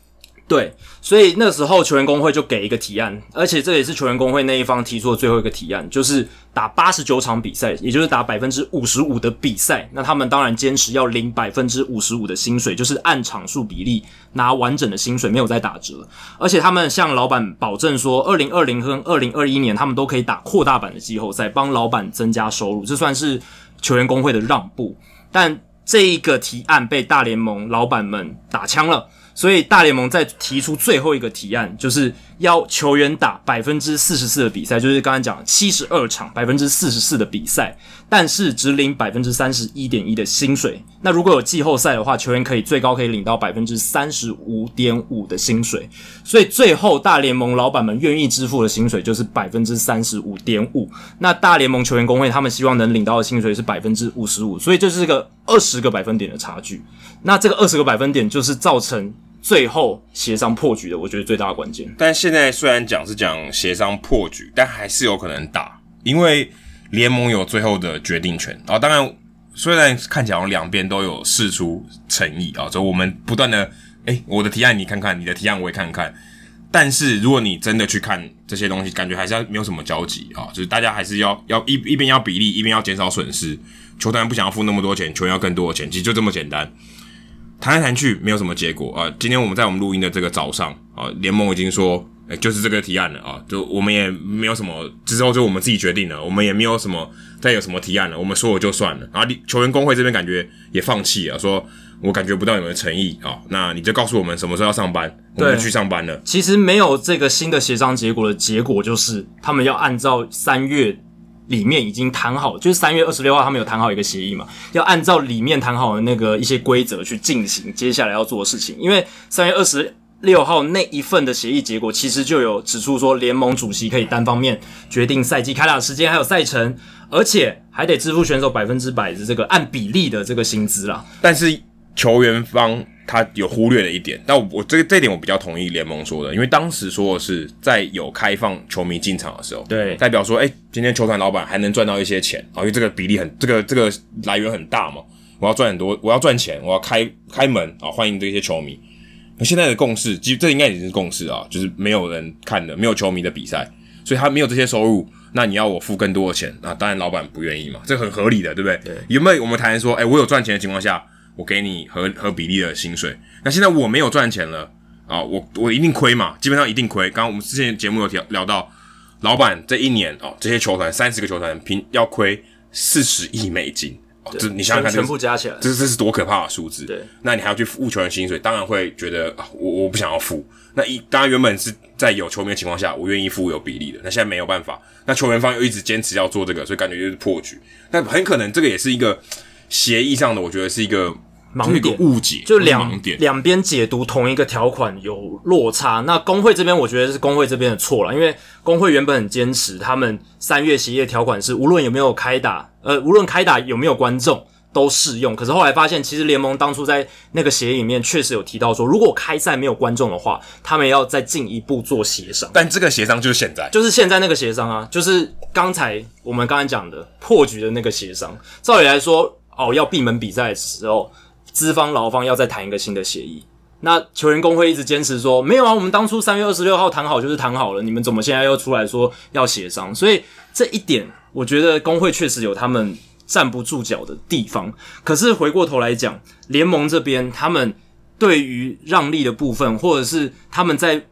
对，所以那时候球员工会就给一个提案，而且这也是球员工会那一方提出的最后一个提案，就是打八十九场比赛，也就是打百分之五十五的比赛。那他们当然坚持要领百分之五十五的薪水，就是按场数比例拿完整的薪水，没有再打折。而且他们向老板保证说，二零二零和二零二一年他们都可以打扩大版的季后赛，帮老板增加收入。这算是球员工会的让步，但这一个提案被大联盟老板们打枪了。所以大联盟再提出最后一个提案，就是要球员打百分之四十四的比赛，就是刚才讲七十二场百分之四十四的比赛，但是只领百分之三十一点一的薪水。那如果有季后赛的话，球员可以最高可以领到百分之三十五点五的薪水。所以最后大联盟老板们愿意支付的薪水就是百分之三十五点五。那大联盟球员工会他们希望能领到的薪水是百分之五十五，所以这是个二十个百分点的差距。那这个二十个百分点就是造成。最后协商破局的，我觉得最大的关键。但现在虽然讲是讲协商破局，但还是有可能打，因为联盟有最后的决定权。啊当然，虽然看起来两边都有释出诚意啊，所以我们不断的，哎，我的提案你看看，你的提案我也看看。但是如果你真的去看这些东西，感觉还是要没有什么交集啊，就是大家还是要要一一边要比例，一边要减少损失。球团不想要付那么多钱，球员要更多的钱，其实就这么简单。谈来谈去没有什么结果啊！今天我们在我们录音的这个早上啊，联盟已经说，哎，就是这个提案了啊，就我们也没有什么，之后就我们自己决定了，我们也没有什么再有什么提案了，我们说了就算了。然后球员工会这边感觉也放弃了，说我感觉不到你们的诚意啊，那你就告诉我们什么时候要上班，我们就去上班了。其实没有这个新的协商结果的结果就是，他们要按照三月。里面已经谈好，就是三月二十六号，他们有谈好一个协议嘛，要按照里面谈好的那个一些规则去进行接下来要做的事情。因为三月二十六号那一份的协议结果，其实就有指出说，联盟主席可以单方面决定赛季开打时间还有赛程，而且还得支付选手百分之百的这个按比例的这个薪资啦。但是球员方。他有忽略了一点，但我我这个这点我比较同意联盟说的，因为当时说的是在有开放球迷进场的时候，对，代表说，哎，今天球团老板还能赚到一些钱啊，因为这个比例很，这个这个来源很大嘛，我要赚很多，我要赚钱，我要开开门啊，欢迎这些球迷。那现在的共识，其实这应该已经是共识啊，就是没有人看的，没有球迷的比赛，所以他没有这些收入，那你要我付更多的钱，那当然老板不愿意嘛，这很合理的，对不对？对，有没有我们谈说，哎，我有赚钱的情况下。我给你合合比例的薪水，那现在我没有赚钱了啊，我我一定亏嘛，基本上一定亏。刚刚我们之前节目有聊聊到，老板这一年哦，这些球团三十个球团平要亏四十亿美金哦，这你想想看，全部加起来，这这是多可怕的数字。对，那你还要去付球员薪水，当然会觉得啊，我我不想要付。那一当然原本是在有球迷的情况下，我愿意付有比例的，那现在没有办法，那球员方又一直坚持要做这个，所以感觉就是破局。那很可能这个也是一个协议上的，我觉得是一个。盲点误解，就两两边解读同一个条款有落差。那工会这边，我觉得是工会这边的错了，因为工会原本很坚持，他们三月协议的条款是无论有没有开打，呃，无论开打有没有观众都适用。可是后来发现，其实联盟当初在那个协议里面确实有提到说，如果开赛没有观众的话，他们要再进一步做协商。但这个协商就是现在，就是现在那个协商啊，就是刚才我们刚才讲的破局的那个协商。照理来说，哦，要闭门比赛的时候。资方劳方要再谈一个新的协议，那球员工会一直坚持说没有啊，我们当初三月二十六号谈好就是谈好了，你们怎么现在又出来说要协商？所以这一点，我觉得工会确实有他们站不住脚的地方。可是回过头来讲，联盟这边他们对于让利的部分，或者是他们在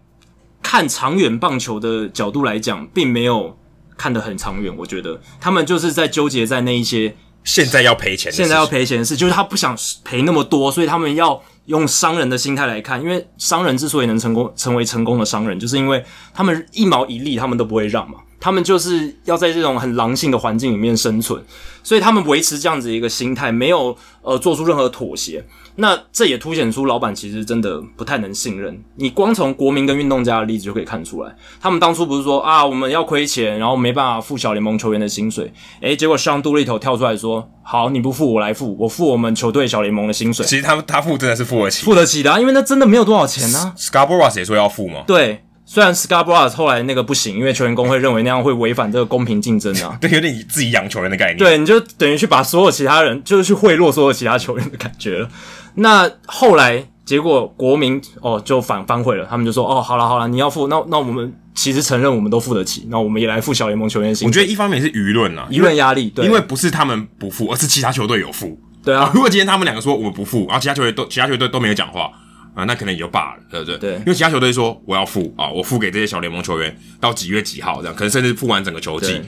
看长远棒球的角度来讲，并没有看得很长远。我觉得他们就是在纠结在那一些。现在要赔钱，现在要赔钱的是，就是他不想赔那么多，所以他们要用商人的心态来看。因为商人之所以能成功，成为成功的商人，就是因为他们一毛一粒他们都不会让嘛。他们就是要在这种很狼性的环境里面生存，所以他们维持这样子一个心态，没有呃做出任何妥协。那这也凸显出老板其实真的不太能信任。你光从国民跟运动家的例子就可以看出来，他们当初不是说啊，我们要亏钱，然后没办法付小联盟球员的薪水，诶，结果上杜立头跳出来说，好，你不付我来付，我付我们球队小联盟的薪水。其实他他付真的是付得起，付得起的啊，因为那真的没有多少钱啊。Scarborough 也说要付吗？对。虽然 Scarborough 后来那个不行，因为球员工会认为那样会违反这个公平竞争啊，[laughs] 对，有点自己养球员的概念。对，你就等于去把所有其他人，就是去贿赂所有其他球员的感觉了。那后来结果国民哦就反反悔了，他们就说哦，好了好了，你要付，那那我们其实承认我们都付得起，那我们也来付小联盟球员薪。我觉得一方面是舆论啊，舆论压力，对，因为不是他们不付，而是其他球队有付。对啊，如果今天他们两个说我们不付，然后其他球队都其他球队都没有讲话。啊，那可能也就罢了，对不对？对，因为其他球队说我要付啊，我付给这些小联盟球员到几月几号这样，可能甚至付完整个球季。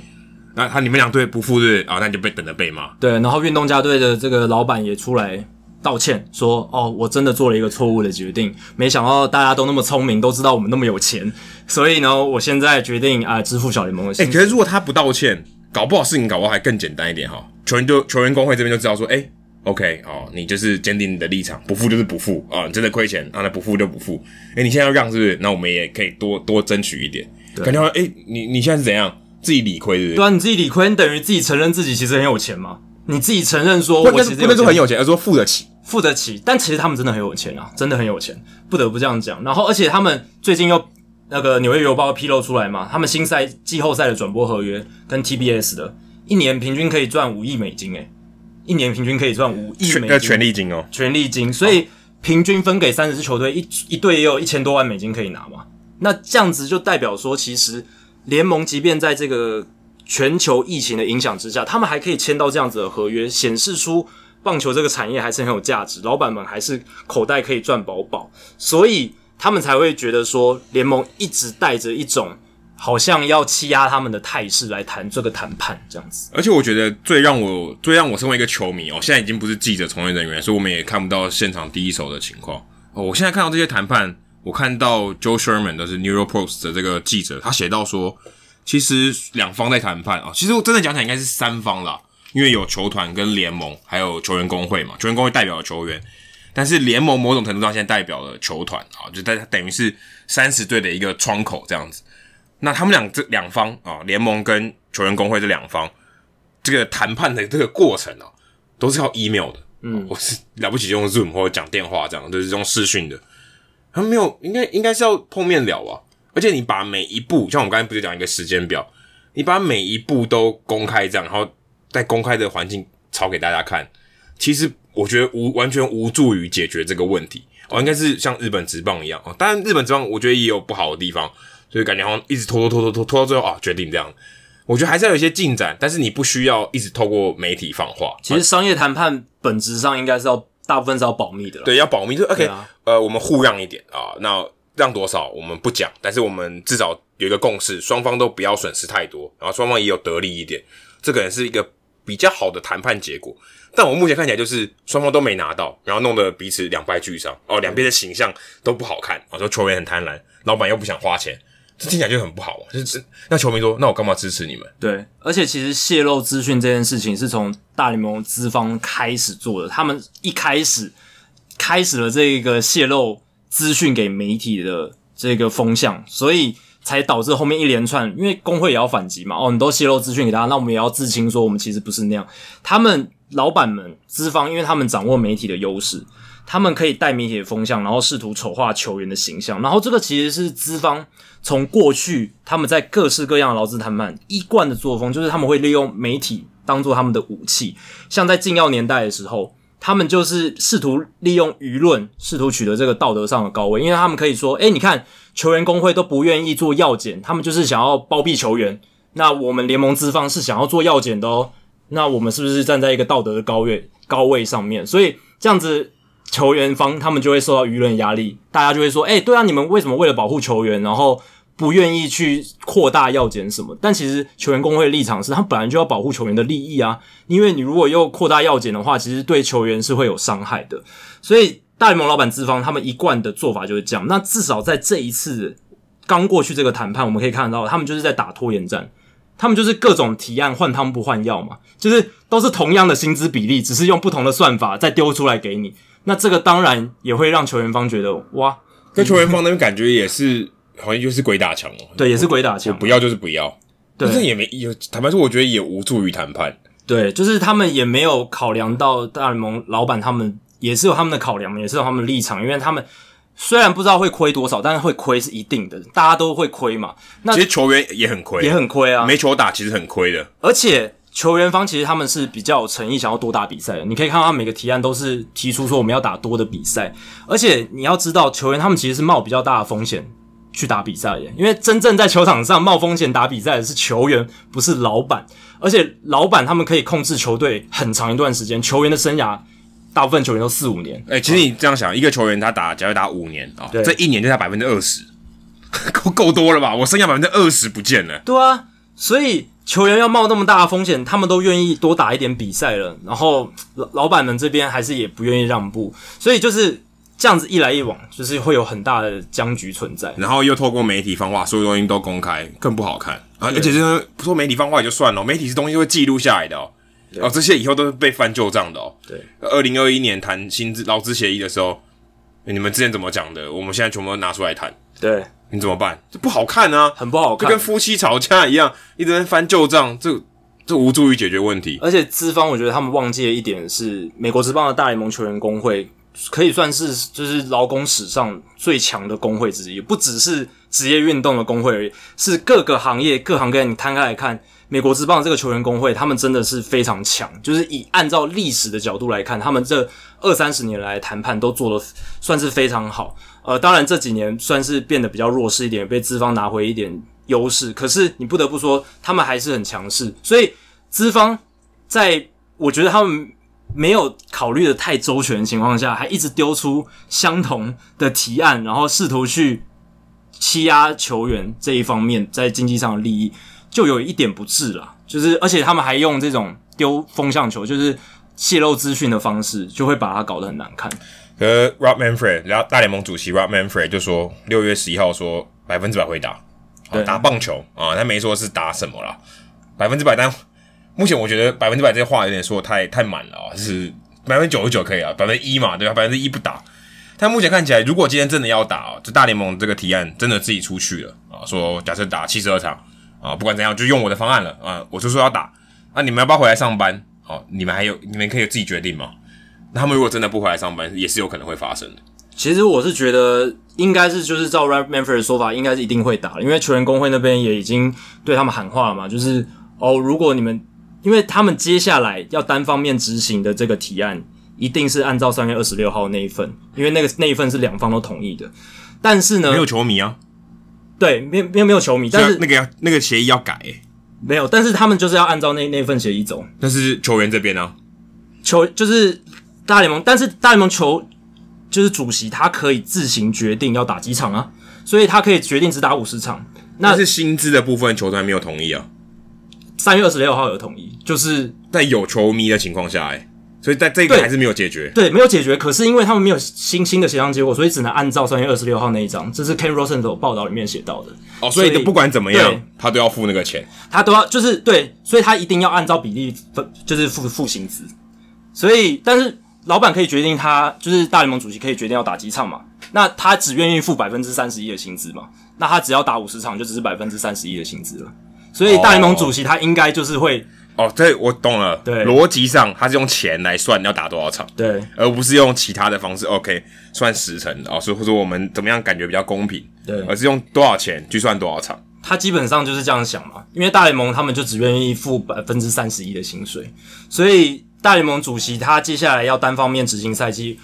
那他你们两队不付对啊，那你就被等着被骂。对，然后运动家队的这个老板也出来道歉，说哦，我真的做了一个错误的决定，没想到大家都那么聪明，都知道我们那么有钱，所以呢，我现在决定啊支付小联盟的薪。哎，可是如果他不道歉，搞不好事情搞不好还更简单一点哈，球员就球员工会这边就知道说，哎。OK，哦，你就是坚定你的立场，不付就是不付啊，你真的亏钱啊，那不付就不付。诶，你现在要让是不是？那我们也可以多多争取一点。感觉诶，你你现在是怎样？自己理亏对不对？对啊，你自己理亏，你等于自己承认自己其实很有钱嘛。你自己承认说我其实，不能说很有钱，而是说付得起，付得起。但其实他们真的很有钱啊，真的很有钱，不得不这样讲。然后，而且他们最近又那个纽约邮报披露出来嘛，他们新赛季后赛的转播合约跟 TBS 的一年平均可以赚五亿美金诶。一年平均可以赚五亿美金的权利金哦，权利金，所以平均分给三十支球队，一一队也有一千多万美金可以拿嘛。那这样子就代表说，其实联盟即便在这个全球疫情的影响之下，他们还可以签到这样子的合约，显示出棒球这个产业还是很有价值，老板们还是口袋可以赚饱饱，所以他们才会觉得说，联盟一直带着一种。好像要欺压他们的态势来谈这个谈判这样子，而且我觉得最让我最让我身为一个球迷哦，现在已经不是记者从业人员，所以我们也看不到现场第一手的情况哦。我现在看到这些谈判，我看到 Joe Sherman 的是 New York Post 的这个记者，他写到说，其实两方在谈判啊，其实我真的讲起来应该是三方啦，因为有球团跟联盟，还有球员工会嘛，球员工会代表了球员，但是联盟某种程度上现在代表了球团啊，就在等于是三十队的一个窗口这样子。那他们两这两方啊，联盟跟球员工会这两方，这个谈判的这个过程啊，都是靠 email 的。嗯，我是了不起就用 Zoom 或者讲电话这样，就是用视讯的。他们没有，应该应该是要碰面聊啊。而且你把每一步，像我们刚才不是讲一个时间表，你把每一步都公开这样，然后在公开的环境抄给大家看，其实我觉得无完全无助于解决这个问题。哦，应该是像日本职棒一样哦。当然，日本职棒我觉得也有不好的地方。所以感觉好像一直拖拖拖拖拖拖到最后啊，决定这样。我觉得还是要有一些进展，但是你不需要一直透过媒体放话。其实商业谈判本质上应该是要大部分是要保密的。对，要保密。就 OK，啊呃，我们互让一点啊，那让多少我们不讲，但是我们至少有一个共识，双方都不要损失太多，然后双方也有得利一点，这可能是一个比较好的谈判结果。但我目前看起来就是双方都没拿到，然后弄得彼此两败俱伤哦，两边的形象都不好看。我说球员很贪婪，老板又不想花钱。这听起来就很不好，就是那球迷说，那我干嘛支持你们？对，而且其实泄露资讯这件事情是从大联盟资方开始做的，他们一开始开始了这个泄露资讯给媒体的这个风向，所以才导致后面一连串，因为工会也要反击嘛。哦，你都泄露资讯给大家，那我们也要自清，说我们其实不是那样。他们老板们资方，因为他们掌握媒体的优势。他们可以带媒体的风向，然后试图丑化球员的形象，然后这个其实是资方从过去他们在各式各样的劳资谈判一贯的作风，就是他们会利用媒体当做他们的武器。像在禁药年代的时候，他们就是试图利用舆论，试图取得这个道德上的高位，因为他们可以说：“诶，你看球员工会都不愿意做药检，他们就是想要包庇球员。那我们联盟资方是想要做药检的哦，那我们是不是站在一个道德的高位高位上面？所以这样子。”球员方他们就会受到舆论压力，大家就会说：“诶、欸，对啊，你们为什么为了保护球员，然后不愿意去扩大药检什么？”但其实球员工会的立场是，他本来就要保护球员的利益啊。因为你如果又扩大药检的话，其实对球员是会有伤害的。所以大联盟老板资方他们一贯的做法就是这样。那至少在这一次刚过去这个谈判，我们可以看到，他们就是在打拖延战，他们就是各种提案换汤不换药嘛，就是都是同样的薪资比例，只是用不同的算法再丢出来给你。那这个当然也会让球员方觉得哇，跟球员方那边感觉也是好像就是鬼打墙哦。对，也是鬼打墙，不要就是不要。对，但是也没有坦白说，我觉得也无助于谈判。对，就是他们也没有考量到大联盟老板，他们也是有他们的考量，也是有他们的立场，因为他们虽然不知道会亏多少，但是会亏是一定的，大家都会亏嘛。那其实球员也很亏，也很亏啊，没球打其实很亏的，而且。球员方其实他们是比较有诚意，想要多打比赛的。你可以看到他每个提案都是提出说我们要打多的比赛，而且你要知道，球员他们其实是冒比较大的风险去打比赛耶，因为真正在球场上冒风险打比赛的是球员，不是老板。而且老板他们可以控制球队很长一段时间，球员的生涯大部分球员都四五年。哎、欸，其实你这样想，嗯、一个球员他打，假如打五年啊，哦、这一年就他百分之二十，够够多了吧？我生涯百分之二十不见了。对啊，所以。球员要冒那么大的风险，他们都愿意多打一点比赛了，然后老老板们这边还是也不愿意让步，所以就是这样子一来一往，就是会有很大的僵局存在。然后又透过媒体放话，所有东西都公开，更不好看啊！而且是不说媒体放话也就算了，媒体是东西会记录下来的哦，对哦，这些以后都是被翻旧账的哦。对，二零二一年谈薪资劳资协议的时候，你们之前怎么讲的？我们现在全部都拿出来谈。对。你怎么办？这不好看啊，很不好看，就跟夫妻吵架一样，一直在翻旧账，这这无助于解决问题。而且资方，我觉得他们忘记了一点是，美国职棒的大联盟球员工会可以算是就是劳工史上最强的工会之一，不只是职业运动的工会而已，是各个行业各行各业你摊开来看，美国职棒这个球员工会，他们真的是非常强。就是以按照历史的角度来看，他们这二三十年来谈判都做得算是非常好。呃，当然这几年算是变得比较弱势一点，被资方拿回一点优势。可是你不得不说，他们还是很强势。所以资方在我觉得他们没有考虑的太周全的情况下，还一直丢出相同的提案，然后试图去欺压球员这一方面在经济上的利益，就有一点不智了。就是而且他们还用这种丢风向球，就是泄露资讯的方式，就会把它搞得很难看。和 Rob Manfred，然后大联盟主席 Rob Manfred 就说，六月十一号说百分之百会打，对打棒球啊，他没说是打什么啦，百分之百。但目前我觉得百分之百这些话有点说太太满了啊，就是百分之九十九可以啊，百分之一嘛，对吧？百分之一不打。但目前看起来，如果今天真的要打啊，就大联盟这个提案真的自己出去了啊，说假设打七十二场啊，不管怎样就用我的方案了啊，我就说要打，那你们要不要回来上班？好，你们还有你们可以自己决定嘛？那他们如果真的不回来上班，也是有可能会发生的。其实我是觉得，应该是就是照 Rob Manfred 的说法，应该是一定会打，因为球员工会那边也已经对他们喊话了嘛，就是哦，如果你们，因为他们接下来要单方面执行的这个提案，一定是按照三月二十六号那一份，因为那个那一份是两方都同意的。但是呢，没有球迷啊，对，没没有没有球迷，但是那个要那个协议要改，欸，没有，但是他们就是要按照那那份协议走。但是球员这边呢，球就是。大联盟，但是大联盟球就是主席，他可以自行决定要打几场啊，所以他可以决定只打五十场。那是薪资的部分，球团没有同意啊。三月二十六号有统一，就是在有球迷的情况下，哎，所以在这个还是没有解决对。对，没有解决。可是因为他们没有新新的协商结果，所以只能按照三月二十六号那一张。这是 Ken Rosenthal 报道里面写到的。哦，所以不管怎么样，他都要付那个钱，他都要就是对，所以他一定要按照比例分，就是付付薪资。所以，但是。老板可以决定他，就是大联盟主席可以决定要打几场嘛？那他只愿意付百分之三十一的薪资嘛？那他只要打五十场，就只是百分之三十一的薪资了。所以大联盟主席他应该就是会哦，对我懂了。对，逻辑上他是用钱来算要打多少场，对，而不是用其他的方式。OK，算时辰哦，所以或者我们怎么样感觉比较公平？对，而是用多少钱去算多少场。他基本上就是这样想嘛，因为大联盟他们就只愿意付百分之三十一的薪水，所以。大联盟主席他接下来要单方面执行赛季，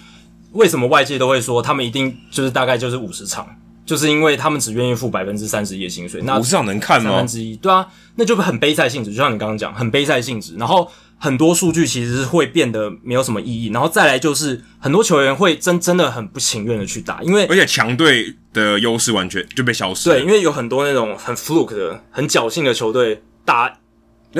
为什么外界都会说他们一定就是大概就是五十场，就是因为他们只愿意付百分之三十一的薪水。那五十场能看吗？三分之一，对啊，那就很悲赛性质，就像你刚刚讲，很悲赛性质。然后很多数据其实是会变得没有什么意义。然后再来就是很多球员会真真的很不情愿的去打，因为而且强队的优势完全就被消失。对，因为有很多那种很 fluke 的、很侥幸的球队打。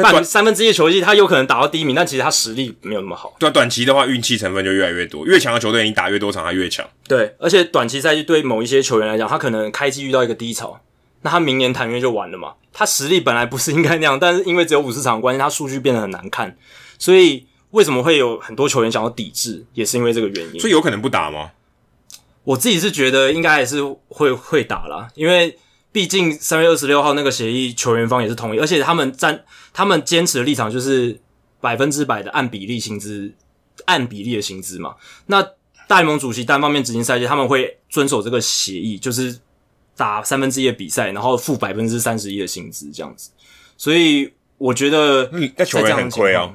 半三分之一的球季，他有可能打到第一名，但其实他实力没有那么好。对，短期的话，运气成分就越来越多。越强的球队，你打越多场，他越强。对，而且短期赛季对某一些球员来讲，他可能开季遇到一个低潮，那他明年谈约就完了嘛。他实力本来不是应该那样，但是因为只有五十场的关系，他数据变得很难看。所以为什么会有很多球员想要抵制，也是因为这个原因。所以有可能不打吗？我自己是觉得应该还是会会打啦，因为。毕竟三月二十六号那个协议，球员方也是同意，而且他们站，他们坚持的立场就是百分之百的按比例薪资，按比例的薪资嘛。那大联盟主席单方面执行赛季，他们会遵守这个协议，就是打三分之一的比赛，然后付百分之三十一的薪资这样子。所以我觉得，嗯，那球员很亏啊。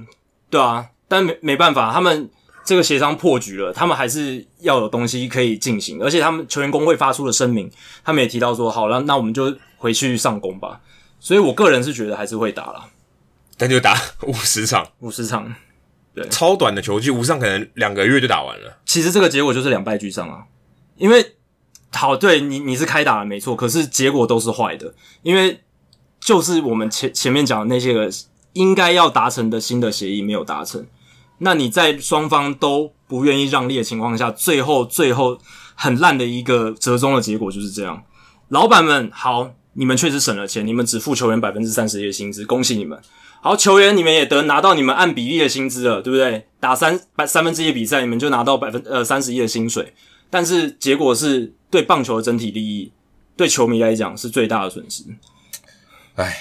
对啊，但没没办法，他们。这个协商破局了，他们还是要有东西可以进行，而且他们球员工会发出了声明，他们也提到说，好了，那我们就回去上工吧。所以我个人是觉得还是会打了，但就打 [laughs] 五十场，五十场，对，超短的球季，五十场可能两个月就打完了。其实这个结果就是两败俱伤啊，因为好，对你你是开打了没错，可是结果都是坏的，因为就是我们前前面讲的那些个应该要达成的新的协议没有达成。那你在双方都不愿意让利的情况下，最后最后很烂的一个折中的结果就是这样。老板们好，你们确实省了钱，你们只付球员百分之三十一的薪资，恭喜你们。好，球员你们也得拿到你们按比例的薪资了，对不对？打三三分之一的比赛，你们就拿到百分呃三十一的薪水。但是结果是对棒球的整体利益，对球迷来讲是最大的损失。唉，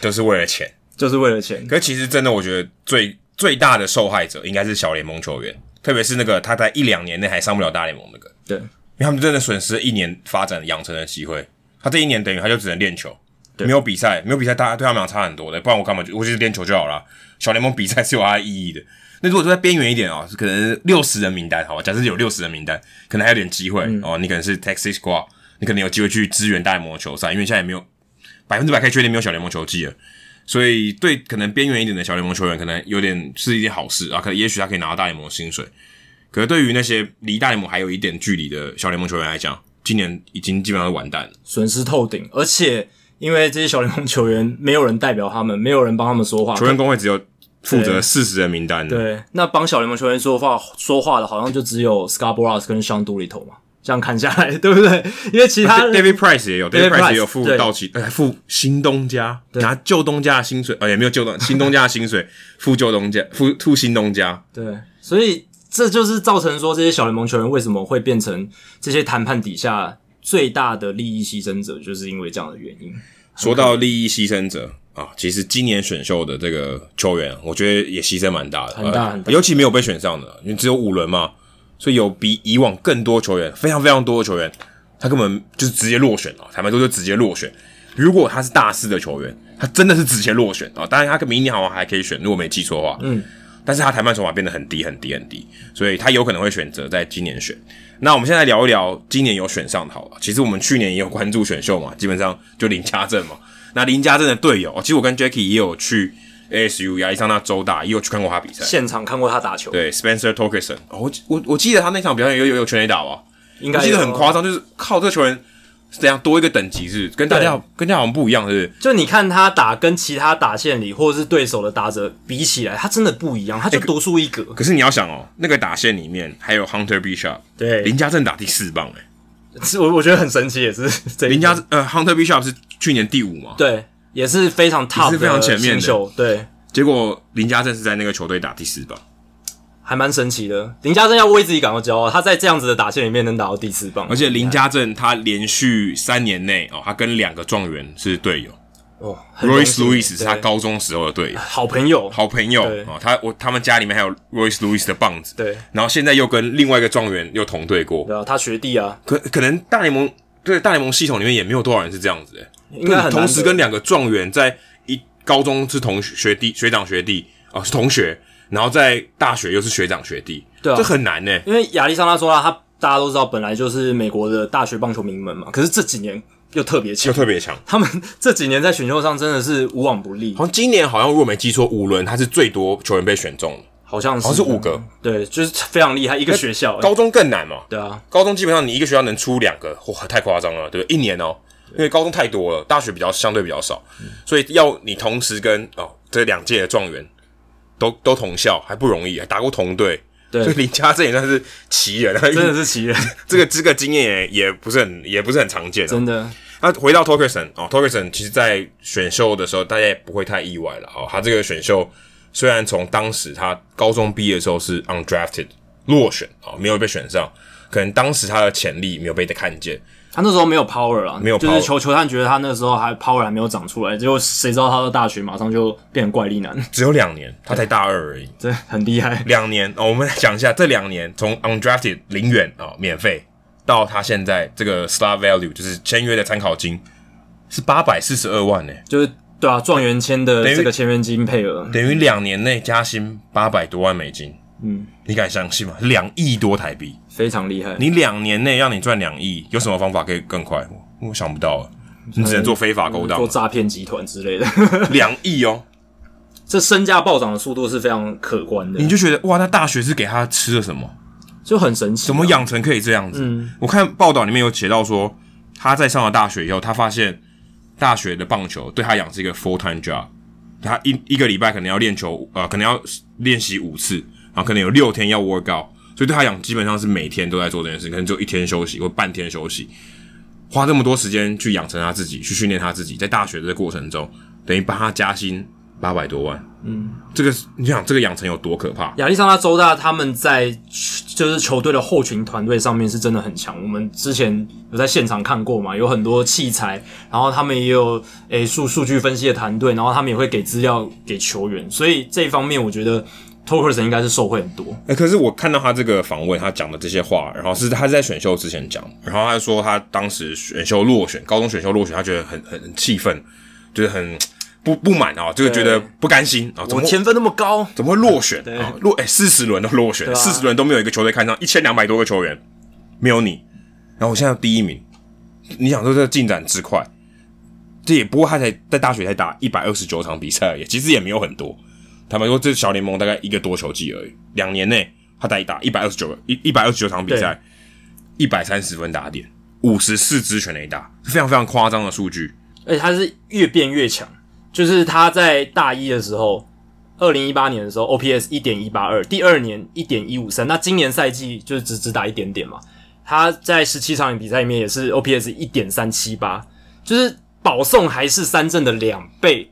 就是为了钱，就是为了钱。可是其实真的，我觉得最。最大的受害者应该是小联盟球员，特别是那个他在一两年内还上不了大联盟那个，对，因为他们真的损失了一年发展养成的机会。他这一年等于他就只能练球，没有比赛，没有比赛，大家对他们俩差很多的。不然我干嘛就我就是练球就好了。小联盟比赛是有它的意义的。那如果说在边缘一点啊、哦，可能六十人名单，好吧，假设有六十人名单，可能还有点机会、嗯、哦。你可能是 Taxi Squad，你可能有机会去支援大联盟的球赛，因为现在也没有百分之百可以确定没有小联盟球季了。所以对可能边缘一点的小联盟球员，可能有点是一件好事啊。可能也许他可以拿到大联盟的薪水。可是对于那些离大联盟还有一点距离的小联盟球员来讲，今年已经基本上完蛋了，损失透顶。而且因为这些小联盟球员没有人代表他们，没有人帮他们说话，球员工会只有负责四十人名单的。对，那帮小联盟球员说话说话的，好像就只有 Boras 跟 Sean Doolittle 嘛。这样看下来，对不对？因为其他 [laughs] David Price 也有，David Price 也有付到期，呃，付新东家拿旧东家的薪水，呃，也没有旧东新东家的薪水，[laughs] 付旧东家，付付新东家。对，所以这就是造成说这些小联盟球员为什么会变成这些谈判底下最大的利益牺牲者，就是因为这样的原因。说到利益牺牲者啊，其实今年选秀的这个球员，我觉得也牺牲蛮大的，很大很大，尤其没有被选上的，因为只有五轮嘛。所以有比以往更多球员，非常非常多的球员，他根本就是直接落选啊！坦白说，就直接落选。如果他是大四的球员，他真的是直接落选啊！当然，他跟明年好像还可以选，如果没记错的话。嗯。但是他谈判筹码变得很低很低很低，所以他有可能会选择在今年选。那我们现在聊一聊今年有选上的好了。其实我们去年也有关注选秀嘛，基本上就林家正嘛。那林家正的队友，其实我跟 Jackie 也有去。ASU 亚利桑那州大也有去看过他比赛，现场看过他打球。对，Spencer Torkelson，我我我记得他那场表演有有有全垒打吧？应该我记得很夸张，就是靠这球员是怎样多一个等级，是跟大家跟大家好像不一样，是不是？就你看他打跟其他打线里或者是对手的打者比起来，他真的不一样，他就独树一格、欸可。可是你要想哦，那个打线里面还有 Hunter Bishop，对，林家正打第四棒、欸，诶是我我觉得很神奇，也是林家呃 Hunter Bishop 是去年第五嘛？对，也是非常 top，是非常前面的，对。结果林家正是在那个球队打第四棒，还蛮神奇的。林家正要为自己感到骄傲，他在这样子的打线里面能打到第四棒，而且林家正他连续三年内哦，他跟两个状元是队友哦，Royce Lewis 是他高中时候的队友，好朋友，好朋友哦。他我他们家里面还有 Royce Lewis 的棒子，对。然后现在又跟另外一个状元又同队过，对啊，他学弟啊。可可能大联盟对大联盟系统里面也没有多少人是这样子的，应该同时跟两个状元在一高中是同学弟学长学弟。哦，是同学，然后在大学又是学长学弟，对啊，这很难呢。因为亚历桑那州大，他大家都知道，本来就是美国的大学棒球名门嘛。可是这几年又特别强，又特别强。他们这几年在选秀上真的是无往不利。好像今年好像如果没记错，五轮他是最多球员被选中，好像是，好像是五个。对，就是非常厉害。一个学校，高中更难嘛。对啊，高中基本上你一个学校能出两个，哇，太夸张了，对，一年哦，因为高中太多了，大学比较相对比较少，所以要你同时跟哦这两届的状元。都都同校还不容易，还打过同队，对，所以林家正也算是奇人，真的是奇人。这个这个经验也也不是很也不是很常见，[laughs] 真的。那回到 Torkelson 哦，Torkelson 其实在选秀的时候，大家也不会太意外了哦。他这个选秀虽然从当时他高中毕业的时候是 undrafted 落选哦，没有被选上，可能当时他的潜力没有被他看见。他那时候没有 power 了，没有 power，就是球球探觉得他那个时候还 power 还没有长出来，结果谁知道他到大学马上就变成怪力男，[laughs] 只有两年，他才大二而已，[laughs] 这很厉害。两年哦，我们来讲一下这两年从 undrafted 零元啊、哦、免费到他现在这个 star value 就是签约的参考金是八百四十二万呢，就是对啊，状元签的这个签约金配额。等于两年内加薪八百多万美金，嗯，你敢相信吗？两亿多台币。非常厉害！你两年内让你赚两亿，有什么方法可以更快？我想不到，你只能做非法勾当，做诈骗集团之类的。[laughs] [laughs] 两亿哦，这身价暴涨的速度是非常可观的。你就觉得哇，那大学是给他吃了什么？就很神奇啊，怎么养成可以这样子？嗯，我看报道里面有写到说，他在上了大学以后，他发现大学的棒球对他养是一个 full time job，他一一个礼拜可能要练球，呃，可能要练习五次，然后可能有六天要 work out。所以对他讲，基本上是每天都在做这件事，可能就一天休息或半天休息，花这么多时间去养成他自己，去训练他自己，在大学的过程中，等于帮他加薪八百多万。嗯，这个你想，这个养成有多可怕？亚利桑那州大他们在就是球队的后勤团队上面是真的很强。我们之前有在现场看过嘛，有很多器材，然后他们也有诶数数据分析的团队，然后他们也会给资料给球员，所以这方面我觉得。Torkelson 应该是受贿很多。哎、欸，可是我看到他这个访问，他讲的这些话，然后是他是在选秀之前讲，然后他说他当时选秀落选，高中选秀落选，他觉得很很很气愤，就是很不不满啊，就是觉得不甘心啊，怎么天分那么高，怎么会落选啊？落哎，四十轮都落选，四十轮都没有一个球队看上，一千两百多个球员没有你，然后我现在第一名，你想说这进展之快，这也不过他才在大学才打一百二十九场比赛而已，其实也没有很多。他们说这小联盟大概一个多球季而已，两年内他打一打一百二十九个一一百二十九场比赛，一百三十分打点，五十四支全垒打，非常非常夸张的数据。而且他是越变越强，就是他在大一的时候，二零一八年的时候，OPS 一点一八二，第二年一点一五三，那今年赛季就是只只打一点点嘛。他在十七场比赛里面也是 OPS 一点三七八，就是保送还是三振的两倍。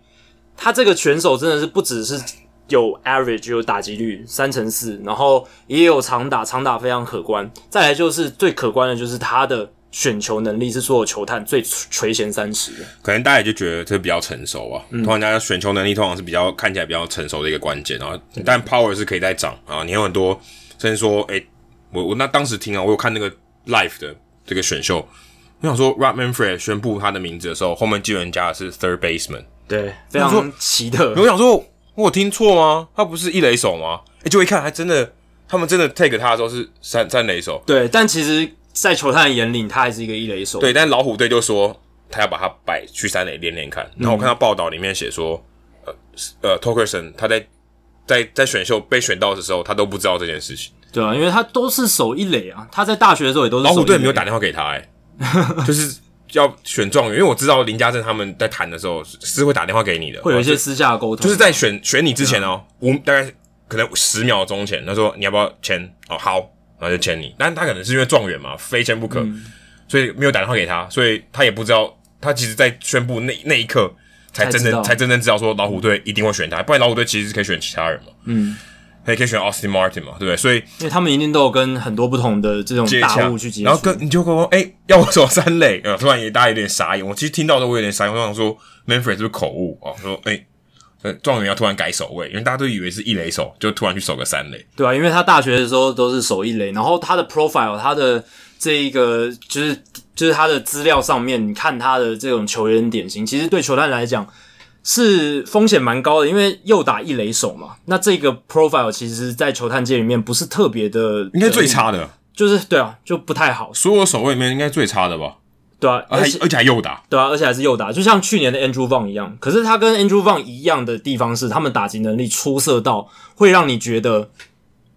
他这个选手真的是不只是。有 average 有打击率三成四，然后也有长打，长打非常可观。再来就是最可观的，就是他的选球能力是所有球探最垂涎三尺的。可能大家也就觉得这比较成熟啊，通常大家选球能力通常是比较看起来比较成熟的一个关键啊。但 power 是可以再涨啊，你有很多甚至说，诶，我我那当时听啊，我有看那个 live 的这个选秀，我想说 Rob Manfred 宣布他的名字的时候，后面记人加的是 third baseman，对，非常奇特。我想说。我有听错吗？他不是一垒手吗？哎、欸，就一看，还真的，他们真的 take 他的时候是三三垒手。对，但其实，在球探的眼里，他还是一个一垒手。对，但老虎队就说他要把他摆去三垒练练看。然后我看到报道里面写说，呃呃，Torkelson 他在在在选秀被选到的时候，他都不知道这件事情。对啊，因为他都是守一垒啊。他在大学的时候也都是守一垒。老虎队没有打电话给他、欸，哎，[laughs] 就是。要选状元，因为我知道林家正他们在谈的时候是会打电话给你的，会有一些私下的沟通。就是在选选你之前哦，五大概可能十秒钟前，他说你要不要签？哦，好，然后就签你。但他可能是因为状元嘛，非签不可，嗯、所以没有打电话给他，所以他也不知道。他其实，在宣布那那一刻，才真正才，才真正知道说老虎队一定会选他，不然老虎队其实是可以选其他人嘛。嗯。可以可以选 Austin Martin 嘛，对不对？所以因为他们一定都有跟很多不同的这种大物去接触，然后跟你就跟我说，哎、欸，[laughs] 要我守三垒，[laughs] 呃，突然也大家有点傻眼。我其实听到的我有点傻眼，我想说 Manfred 是不是口误啊？说哎，呃，状元要突然改守卫，因为大家都以为是一垒手，就突然去守个三垒。对啊，因为他大学的时候都是守一垒，然后他的 profile，他的这一个就是就是他的资料上面，你看他的这种球员典型，其实对球探来讲。是风险蛮高的，因为右打一垒手嘛。那这个 profile 其实，在球探界里面不是特别的，应该最差的，就是对啊，就不太好。所有守卫里面应该最差的吧？对啊，而且而且还右打，对啊，而且还是右打，就像去年的 Andrew Vaughn 一样。可是他跟 Andrew Vaughn 一样的地方是，他们打击能力出色到会让你觉得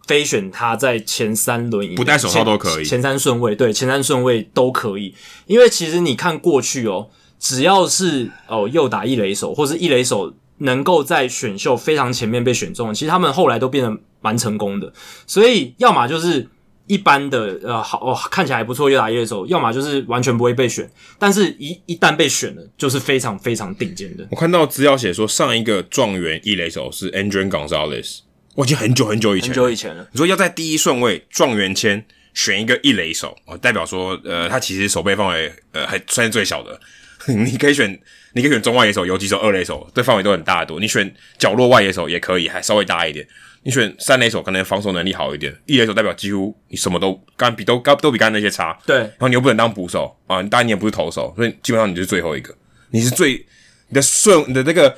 非选他在前三轮不戴手套都可以，前三顺位对前三顺位都可以。因为其实你看过去哦。只要是哦右打一垒手，或是一垒手能够在选秀非常前面被选中，其实他们后来都变得蛮成功的。所以要么就是一般的呃好哦看起来还不错右打一垒手，要么就是完全不会被选。但是一一旦被选了，就是非常非常顶尖的。我看到资料写说，上一个状元一垒手是 Adrian Gonzalez，我已经很久很久以前很久以前了。你说要在第一顺位状元签选一个一垒手，哦，代表说呃他其实手背范围呃还算是最小的。[laughs] 你可以选，你可以选中外野手、游击手、二垒手，对范围都很大的多。你选角落外野手也可以，还稍微大一点。你选三垒手，可能防守能力好一点。一垒手代表几乎你什么都干比都刚都比刚才那些差。对，然后你又不能当捕手啊，当然你也不是投手，所以基本上你就是最后一个。你是最你的顺你的那个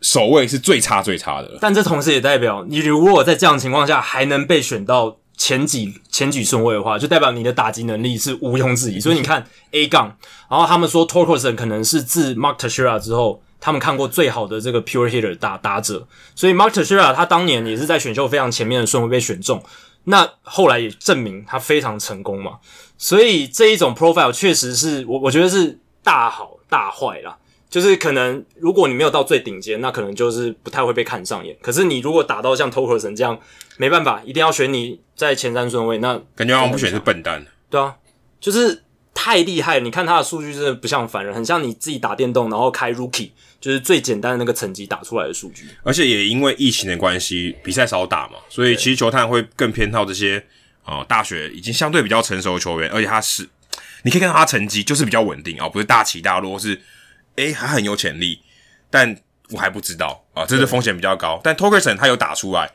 守卫是最差最差的。但这同时也代表你如果在这样的情况下还能被选到。前几前几顺位的话，就代表你的打击能力是毋庸置疑。所以你看 [laughs] A 杠，然后他们说 Torkelson 可能是自 Mark Teixeira 之后，他们看过最好的这个 pure hitter 打打者。所以 Mark Teixeira 他当年也是在选秀非常前面的顺位被选中，那后来也证明他非常成功嘛。所以这一种 profile 确实是我我觉得是大好大坏啦。就是可能，如果你没有到最顶尖，那可能就是不太会被看上眼。可是你如果打到像 Torkelson 这样，没办法，一定要选你在前三顺位，那感觉好像不选是笨蛋。对啊，就是太厉害了。你看他的数据真的不像凡人，很像你自己打电动，然后开 Rookie，就是最简单的那个成绩打出来的数据。而且也因为疫情的关系，比赛少打嘛，所以其实球探会更偏好这些啊、呃，大学已经相对比较成熟的球员，而且他是你可以看到他成绩就是比较稳定啊、哦，不是大起大落是。诶，还很有潜力，但我还不知道啊，这是风险比较高。但 Torkelson 他有打出来，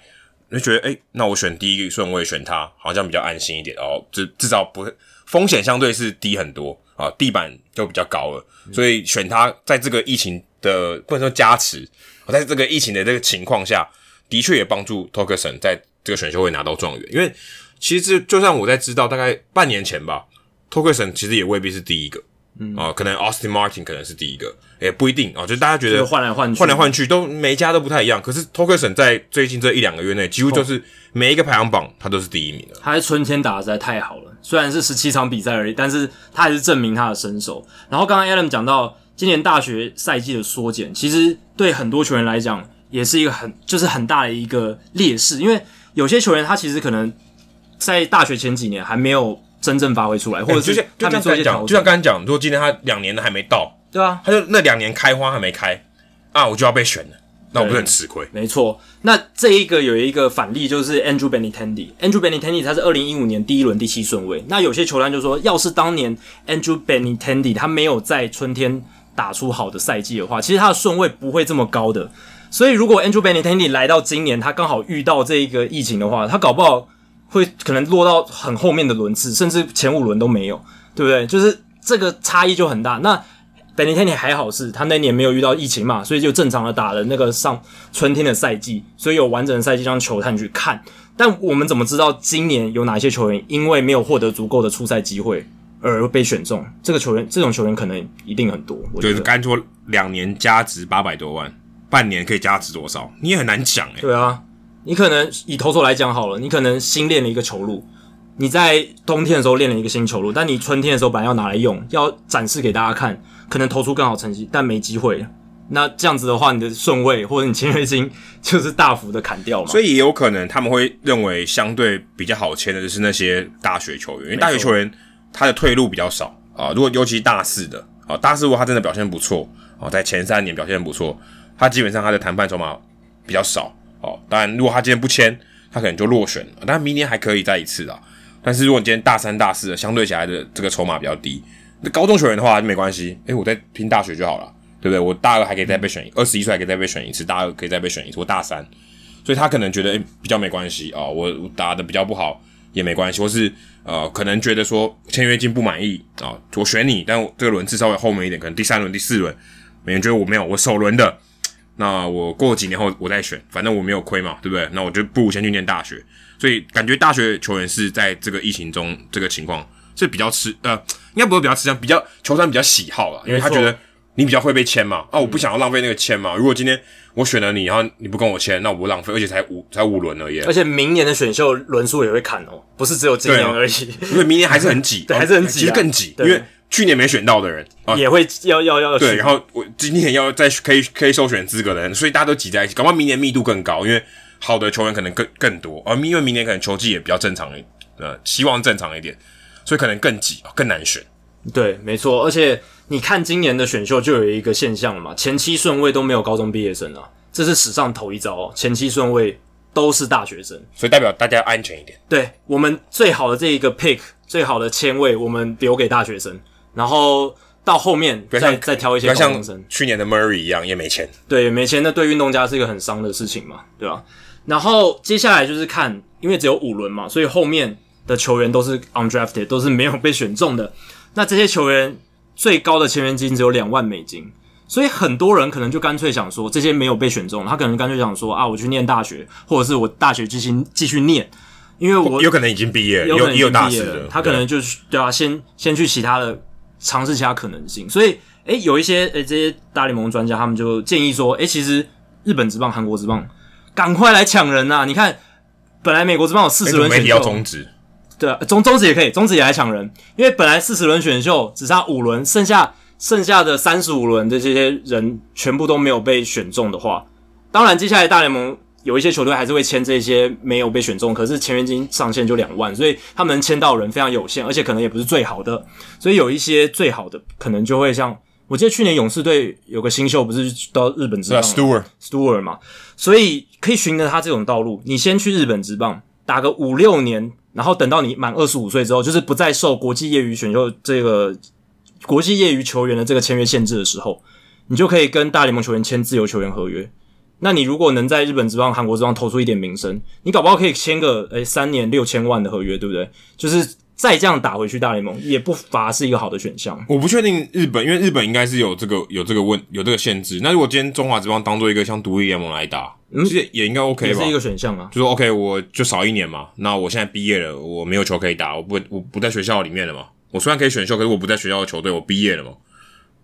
就觉得哎、欸，那我选第一个顺位选他，好像比较安心一点哦，至至少不风险相对是低很多啊，地板就比较高了，所以选他在这个疫情的不能说加持，在这个疫情的这个情况下，的确也帮助 Torkelson 在这个选秀会拿到状元，因为其实就算我在知道大概半年前吧，Torkelson 其实也未必是第一个。嗯啊，可能 Austin Martin 可能是第一个，也不一定啊，就大家觉得换来换去，换来换去都每一家都不太一样。可是 Torkelson 在最近这一两个月内，几乎就是每一个排行榜他都是第一名的。他在春天打的实在太好了，虽然是十七场比赛而已，但是他还是证明他的身手。然后刚刚 Adam 讲到今年大学赛季的缩减，其实对很多球员来讲也是一个很就是很大的一个劣势，因为有些球员他其实可能在大学前几年还没有。真正发挥出来，或者是他们做一些就像刚才讲，就像刚才讲，如果今天他两年的还没到，对啊，他就那两年开花还没开啊，我就要被选了，那我不是很吃亏？没错，那这一个有一个反例就是 Andrew Benintendi，Andrew Benintendi 他是二零一五年第一轮第七顺位。那有些球员就说，要是当年 Andrew Benintendi 他没有在春天打出好的赛季的话，其实他的顺位不会这么高的。所以如果 Andrew Benintendi 来到今年，他刚好遇到这一个疫情的话，他搞不好。会可能落到很后面的轮次，甚至前五轮都没有，对不对？就是这个差异就很大。那 Benintendi 还好是，他那年没有遇到疫情嘛，所以就正常的打了那个上春天的赛季，所以有完整的赛季让球探去看。但我们怎么知道今年有哪些球员因为没有获得足够的出赛机会而被选中？这个球员，这种球员可能一定很多。就是刚说两年加值八百多万，半年可以加值多少？你也很难讲诶、欸。对啊。你可能以投手来讲好了，你可能新练了一个球路，你在冬天的时候练了一个新球路，但你春天的时候本来要拿来用，要展示给大家看，可能投出更好成绩，但没机会。那这样子的话，你的顺位或者你签约金就是大幅的砍掉嘛。所以也有可能他们会认为相对比较好签的就是那些大学球员，因为大学球员他的退路比较少啊。如果尤其大四的啊，大四如果他真的表现不错啊，在前三年表现不错，他基本上他的谈判筹码比较少。哦，当然，如果他今天不签，他可能就落选了。但明年还可以再一次啊。但是如果你今天大三、大四的，相对起来的这个筹码比较低，那高中球员的话就没关系。诶，我在拼大学就好了，对不对？我大二还可以再被选，二十一岁还可以再被选一次，大二可以再被选一次。我大三，所以他可能觉得诶比较没关系啊、我打的比较不好也没关系，或是呃可能觉得说签约金不满意啊、我选你，但这个轮次稍微后面一点，可能第三轮、第四轮，没人觉得我没有，我首轮的。那我过几年后我再选，反正我没有亏嘛，对不对？那我就不如先去念大学。所以感觉大学球员是在这个疫情中这个情况是比较吃呃，应该不会比较吃香，比较球团比较喜好了，因为他觉得你比较会被签嘛。啊，我不想要浪费那个签嘛。如果今天我选了你，然后你不跟我签，那我不浪费，而且才五才五轮而已。而且明年的选秀轮数也会砍哦，不是只有今年而已，因为明年还是很挤，[laughs] 对，还是很挤，其实更挤，因为。去年没选到的人啊，也会要要要对，然后我今年要再可以可以受选资格的人，所以大家都挤在一起，搞不好明年密度更高，因为好的球员可能更更多，而因为明年可能球技也比较正常一，呃，希望正常一点，所以可能更挤，更难选。对，没错，而且你看今年的选秀就有一个现象了嘛，前期顺位都没有高中毕业生啊，这是史上头一遭哦，前期顺位都是大学生，所以代表大家安全一点。对，我们最好的这一个 pick，最好的签位，我们留给大学生。然后到后面再再挑一些高中生，像去年的 Murray 一样也没钱，对，没钱，那对运动家是一个很伤的事情嘛，对吧？然后接下来就是看，因为只有五轮嘛，所以后面的球员都是 undrafted，都是没有被选中的。那这些球员最高的签约金只有两万美金，所以很多人可能就干脆想说，这些没有被选中，他可能干脆想说啊，我去念大学，或者是我大学继续继续念，因为我有可能已经毕业了，有可能已经毕业了，有大四了，他可能就是对啊，先先去其他的。尝试其他可能性，所以诶，有一些诶这些大联盟专家他们就建议说，诶，其实日本职棒、韩国职棒赶快来抢人呐！你看，本来美国职棒有四十轮选秀，要终止，对啊，终终止也可以，终止也来抢人，因为本来四十轮选秀只差五轮，剩下剩下的三十五轮的这些人全部都没有被选中的话，当然接下来大联盟。有一些球队还是会签这些没有被选中，可是签约金上限就两万，所以他们签到人非常有限，而且可能也不是最好的，所以有一些最好的可能就会像，我记得去年勇士队有个新秀不是到日本职棒，Stewart。Stewart 嘛，所以可以循着他这种道路，你先去日本职棒打个五六年，然后等到你满二十五岁之后，就是不再受国际业余选秀这个国际业余球员的这个签约限制的时候，你就可以跟大联盟球员签自由球员合约。那你如果能在日本职棒、韩国职棒投出一点名声，你搞不好可以签个诶三年六千万的合约，对不对？就是再这样打回去大联盟，也不乏是一个好的选项。我不确定日本，因为日本应该是有这个有这个问有这个限制。那如果今天中华职棒当做一个像独立联盟来打，嗯，其实也应该 OK 吧？也是一个选项啊。就说 OK，我就少一年嘛。那我现在毕业了，我没有球可以打，我不我不在学校里面了嘛。我虽然可以选秀，可是我不在学校的球队，我毕业了嘛。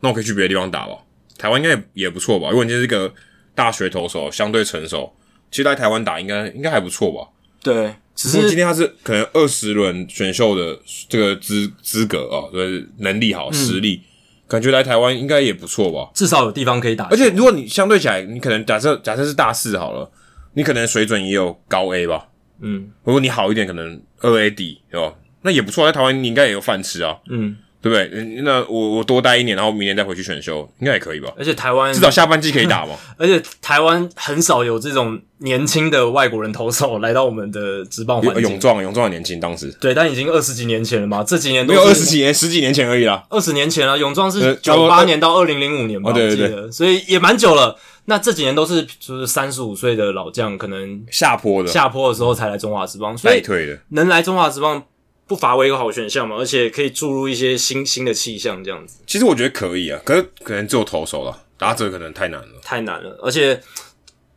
那我可以去别的地方打吧。台湾应该也也不错吧？如果你是一个大学投手，相对成熟，其实来台湾打应该应该还不错吧？对，只是今天他是可能二十轮选秀的这个资资格啊，就是能力好、实力，嗯、感觉来台湾应该也不错吧？至少有地方可以打。而且如果你相对起来，你可能假设假设是大四好了，你可能水准也有高 A 吧？嗯，如果你好一点，可能二 A 底，对吧？那也不错，在台湾你应该也有饭吃啊。嗯。对不对？那我我多待一年，然后明年再回去选修，应该也可以吧？而且台湾至少下半季可以打嘛。[laughs] 而且台湾很少有这种年轻的外国人投手来到我们的职棒环境。勇壮，勇壮很年轻，当时对，但已经二十几年前了嘛。这几年都没有二十几年，十几年前而已啦。二十年前啊，勇壮是九八年到二零零五年吧，哦、对对对，所以也蛮久了。那这几年都是就是三十五岁的老将，可能下坡的下坡的时候才来中华职棒，所以能来中华职棒。不乏为一个好选项嘛，而且可以注入一些新新的气象，这样子。其实我觉得可以啊，可是可能只有投手了，打者可能太难了，太难了。而且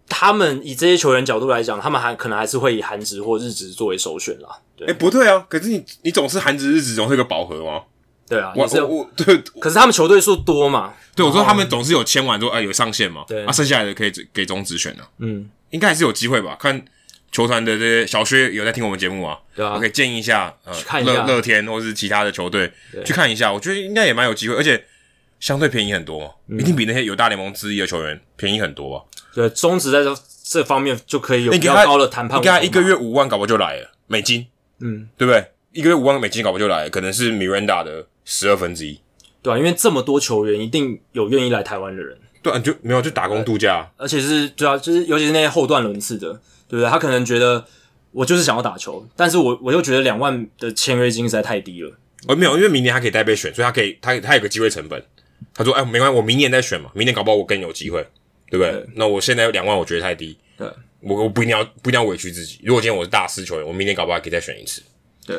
他们以这些球员角度来讲，他们还可能还是会以韩职或日职作为首选啦。对，哎、欸，不对啊，可是你你总是韩职日职总是一个饱和吗？对啊，我我我对，可是他们球队数多嘛？对，我说他们总是有签完之后，哎、啊，有上限嘛？对，啊，剩下来的可以给中职选啊，嗯，应该还是有机会吧？看。球团的这些小薛有在听我们节目啊，对啊，我可以建议一下，呃，看一下。乐乐天或是其他的球队。去看一下，我觉得应该也蛮有机会，而且相对便宜很多一定比那些有大联盟资历的球员便宜很多啊。对，中职在这这方面就可以有比较高的谈判，你给他一个月五万，搞不就来了美金，嗯，对不对？一个月五万美金，搞不就来了，可能是 Miranda 的十二分之一，对啊，因为这么多球员，一定有愿意来台湾的人，对啊，就没有就打工度假，而且是对啊就是尤其是那些后段轮次的，对不对？他可能觉得。我就是想要打球，但是我我又觉得两万的签约金实在太低了。哦，没有，因为明年他可以带被选，所以他可以他他有个机会成本。他说：“哎，没关系，我明年再选嘛，明年搞不好我更有机会，对不对？对，那我现在两万，我觉得太低。对，我我不一定要不一定要委屈自己。如果今天我是大师球员，我明年搞不好可以再选一次。对，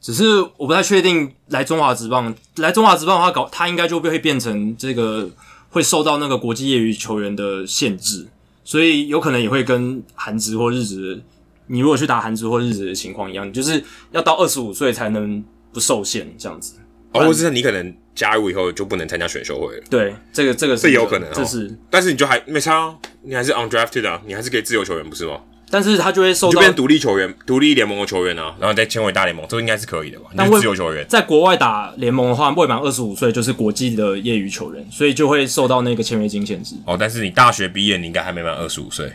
只是我不太确定来中华职棒，来中华职棒的话搞，搞他应该就会变成这个会受到那个国际业余球员的限制，所以有可能也会跟韩职或日职。你如果去打韩职或日职的情况一样，你就是要到二十五岁才能不受限这样子。哦，或者是你可能加入以后就不能参加选秀会了。对，这个这个是这有可能，这是。但是你就还没差哦，你还是 undrafted 啊，你还是可以自由球员，不是吗？但是他就会受到就变独立球员、独立联盟的球员啊，然后再签回大联盟，这应该是可以的吧？但自由球员在国外打联盟的话，未满二十五岁就是国际的业余球员，所以就会受到那个签约金限制。哦，但是你大学毕业，你应该还没满二十五岁。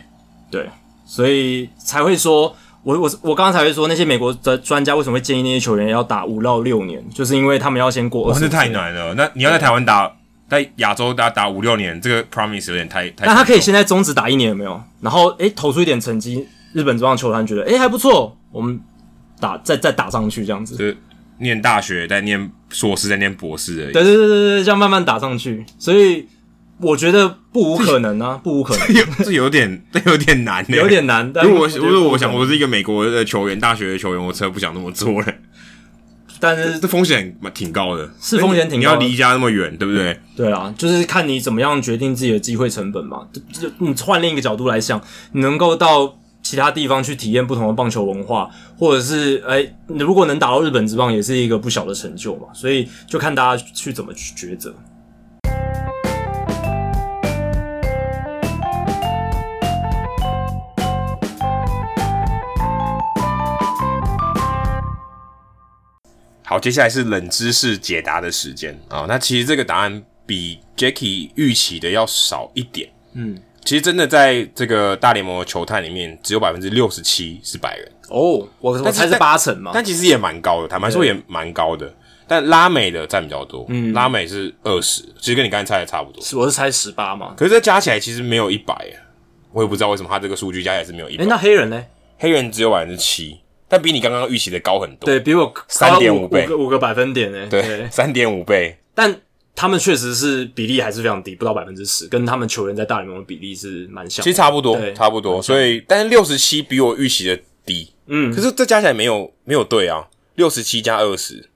对。所以才会说，我我我刚刚才会说，那些美国的专家为什么会建议那些球员要打五到六年，就是因为他们要先过。哇，这太难了。那你要在台湾打，在亚洲打打五六年，这个 promise 有点太太。那他可以现在终止打一年有没有？然后诶投出一点成绩，日本职棒球团觉得诶还不错，我们打再再打上去这样子。就是念大学，再念硕士，再念博士而已。对对对对对，这样慢慢打上去。所以。我觉得不无可能啊，不无可能。这有点，这有点难，有点难。如果我如果我想我是一个美国的球员，大学的球员，我真的不想那么做了。但是这风险蛮挺高的，是风险挺高。你要离家那么远，对不对？对啊，就是看你怎么样决定自己的机会成本嘛。就你换另一个角度来想，你能够到其他地方去体验不同的棒球文化，或者是哎，如果能打到日本之棒，也是一个不小的成就嘛。所以就看大家去怎么去抉择。好，接下来是冷知识解答的时间啊、哦。那其实这个答案比 Jacky 预期的要少一点。嗯，其实真的在这个大联盟的球探里面，只有百分之六十七是白人。哦，我我猜是八成嘛。但其实也蛮高的，坦白说也蛮高的。但拉美的占比较多，嗯，拉美是二十，其实跟你刚才猜的差不多。是，我是猜十八嘛。可是这加起来其实没有一百，我也不知道为什么他这个数据加起来是没有一百。诶，那黑人呢？黑人只有百分之七。但比你刚刚预期的高很多，对，比我三点五倍，五个五个百分点诶，对，三点五倍。但他们确实是比例还是非常低，不到百分之十，跟他们球员在大联盟的比例是蛮像的。其实差不多，差不多。所以，但是六十七比我预期的低，嗯，可是这加起来没有没有对啊，六十七加二十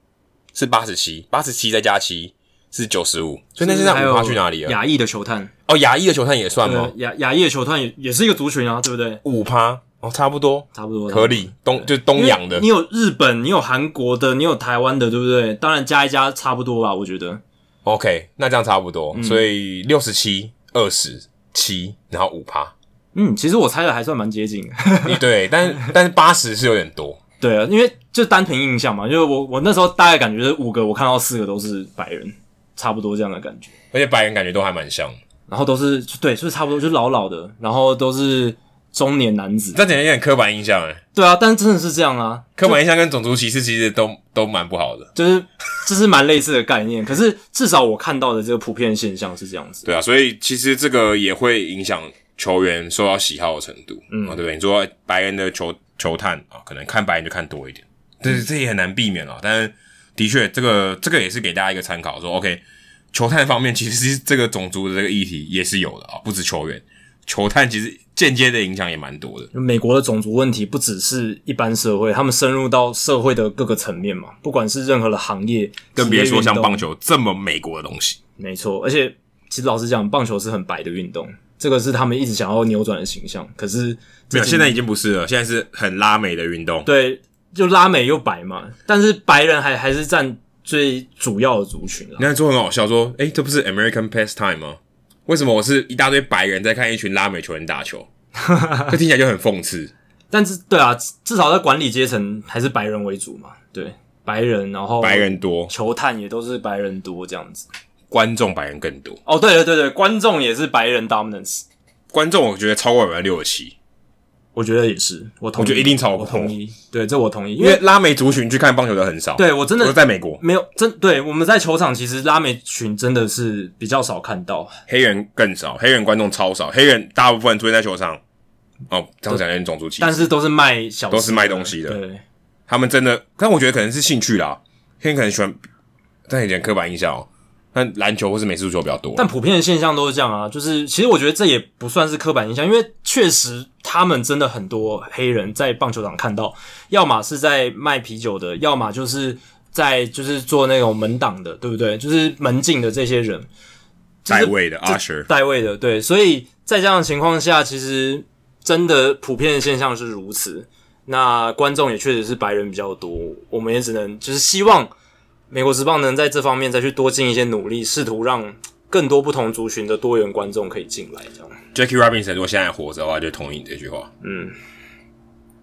是八十七，八十七再加七是九十五，所以那现在五趴去哪里了？亚裔的球探哦，亚裔的球探也算吗？亚亚裔的球探也也是一个族群啊，对不对？五趴哦，差不多，差不多，合理。东就是东洋的，你有日本，你有韩国的，你有台湾的，对不对？当然加一加差不多吧，我觉得。OK，那这样差不多，嗯、所以六十七、二十七，然后五趴。嗯，其实我猜的还算蛮接近的。[laughs] 对，但是但是八十是有点多。对啊，因为就单凭印象嘛，就是我我那时候大概感觉是五个，我看到四个都是白人，差不多这样的感觉。而且白人感觉都还蛮像，然后都是对，就是差不多，就是老老的，然后都是中年男子。这简直有点刻板印象诶。对啊，但是真的是这样啊，刻板印象跟种族歧视其实都都蛮不好的，就是这是蛮类似的概念。可是至少我看到的这个普遍现象是这样子。对啊，所以其实这个也会影响球员受到喜好的程度，嗯，对不对？你说白人的球球探啊，可能看白人就看多一点，这这也很难避免了。但是的确，这个这个也是给大家一个参考，说 OK，球探方面其实这个种族的这个议题也是有的啊，不止球员，球探其实间接的影响也蛮多的。美国的种族问题不只是一般社会，他们深入到社会的各个层面嘛，不管是任何的行业，更别说像棒球这么美国的东西。没错，而且其实老实讲，棒球是很白的运动。这个是他们一直想要扭转的形象，可是没有，现在已经不是了。现在是很拉美的运动，对，就拉美又白嘛。但是白人还还是占最主要的族群了。你看说很好笑，说诶这不是 American pastime 吗？为什么我是一大堆白人在看一群拉美球员打球？[laughs] 这听起来就很讽刺。但是对啊，至少在管理阶层还是白人为主嘛。对，白人，然后白人多，球探也都是白人多这样子。观众白人更多哦，对对对对，观众也是白人 dominance。观众我觉得超过百分之六十七，我觉得也是，我同意，我觉得一定超过，我同意。对，这我同意，因为拉美族群去看棒球的很少。对我真的在美国没有真对，我们在球场其实拉美群真的是比较少看到，黑人更少，黑人观众超少，黑人大部分出现在球场。哦，这样讲有点种族歧视，但是都是卖小，都是卖东西的。对，他们真的，但我觉得可能是兴趣啦，黑人可能喜欢，但有点刻板印象哦。但篮球或是美式足球比较多，但普遍的现象都是这样啊。就是其实我觉得这也不算是刻板印象，因为确实他们真的很多黑人在棒球场看到，要么是在卖啤酒的，要么就是在就是做那种门挡的，对不对？就是门禁的这些人，代位的 usher，代位的，对。所以在这样的情况下，其实真的普遍的现象是如此。那观众也确实是白人比较多，我们也只能就是希望。美国职棒能在这方面再去多尽一些努力，试图让更多不同族群的多元观众可以进来。这样，Jackie Robinson 如果现在活着的话，就同意你这句话。嗯，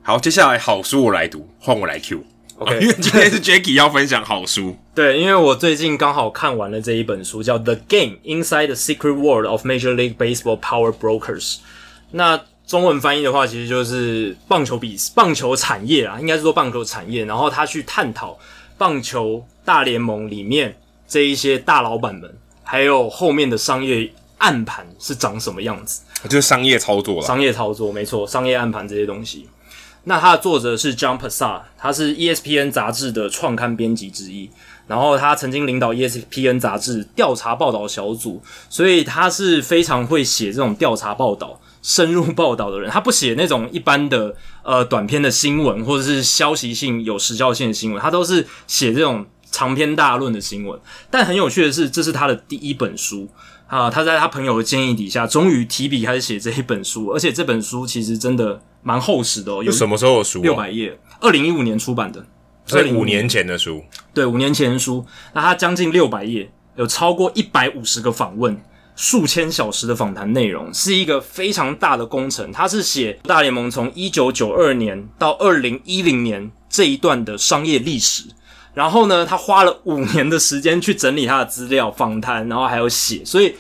好，接下来好书我来读，换我来 Q。OK，[laughs] 因为今天是 Jackie 要分享好书。对，因为我最近刚好看完了这一本书，叫《The Game: Inside the Secret World of Major League Baseball Power Brokers》。那中文翻译的话，其实就是棒球比棒球产业啊，应该是说棒球产业，然后他去探讨。棒球大联盟里面这一些大老板们，还有后面的商业暗盘是长什么样子？就是商业操作了。商业操作没错，商业暗盘这些东西。那它的作者是 John Passat，他是 ESPN 杂志的创刊编辑之一，然后他曾经领导 ESPN 杂志调查报道小组，所以他是非常会写这种调查报道。深入报道的人，他不写那种一般的呃短篇的新闻，或者是消息性有时效性的新闻，他都是写这种长篇大论的新闻。但很有趣的是，这是他的第一本书啊！他在他朋友的建议底下，终于提笔开始写这一本书，而且这本书其实真的蛮厚实的哦。有什么时候的书？六百页，二零一五年出版的，所以五年前的书。对，五年前的书。那他将近六百页，有超过一百五十个访问。数千小时的访谈内容是一个非常大的工程。他是写大联盟从一九九二年到二零一零年这一段的商业历史，然后呢，他花了五年的时间去整理他的资料、访谈，然后还有写，所以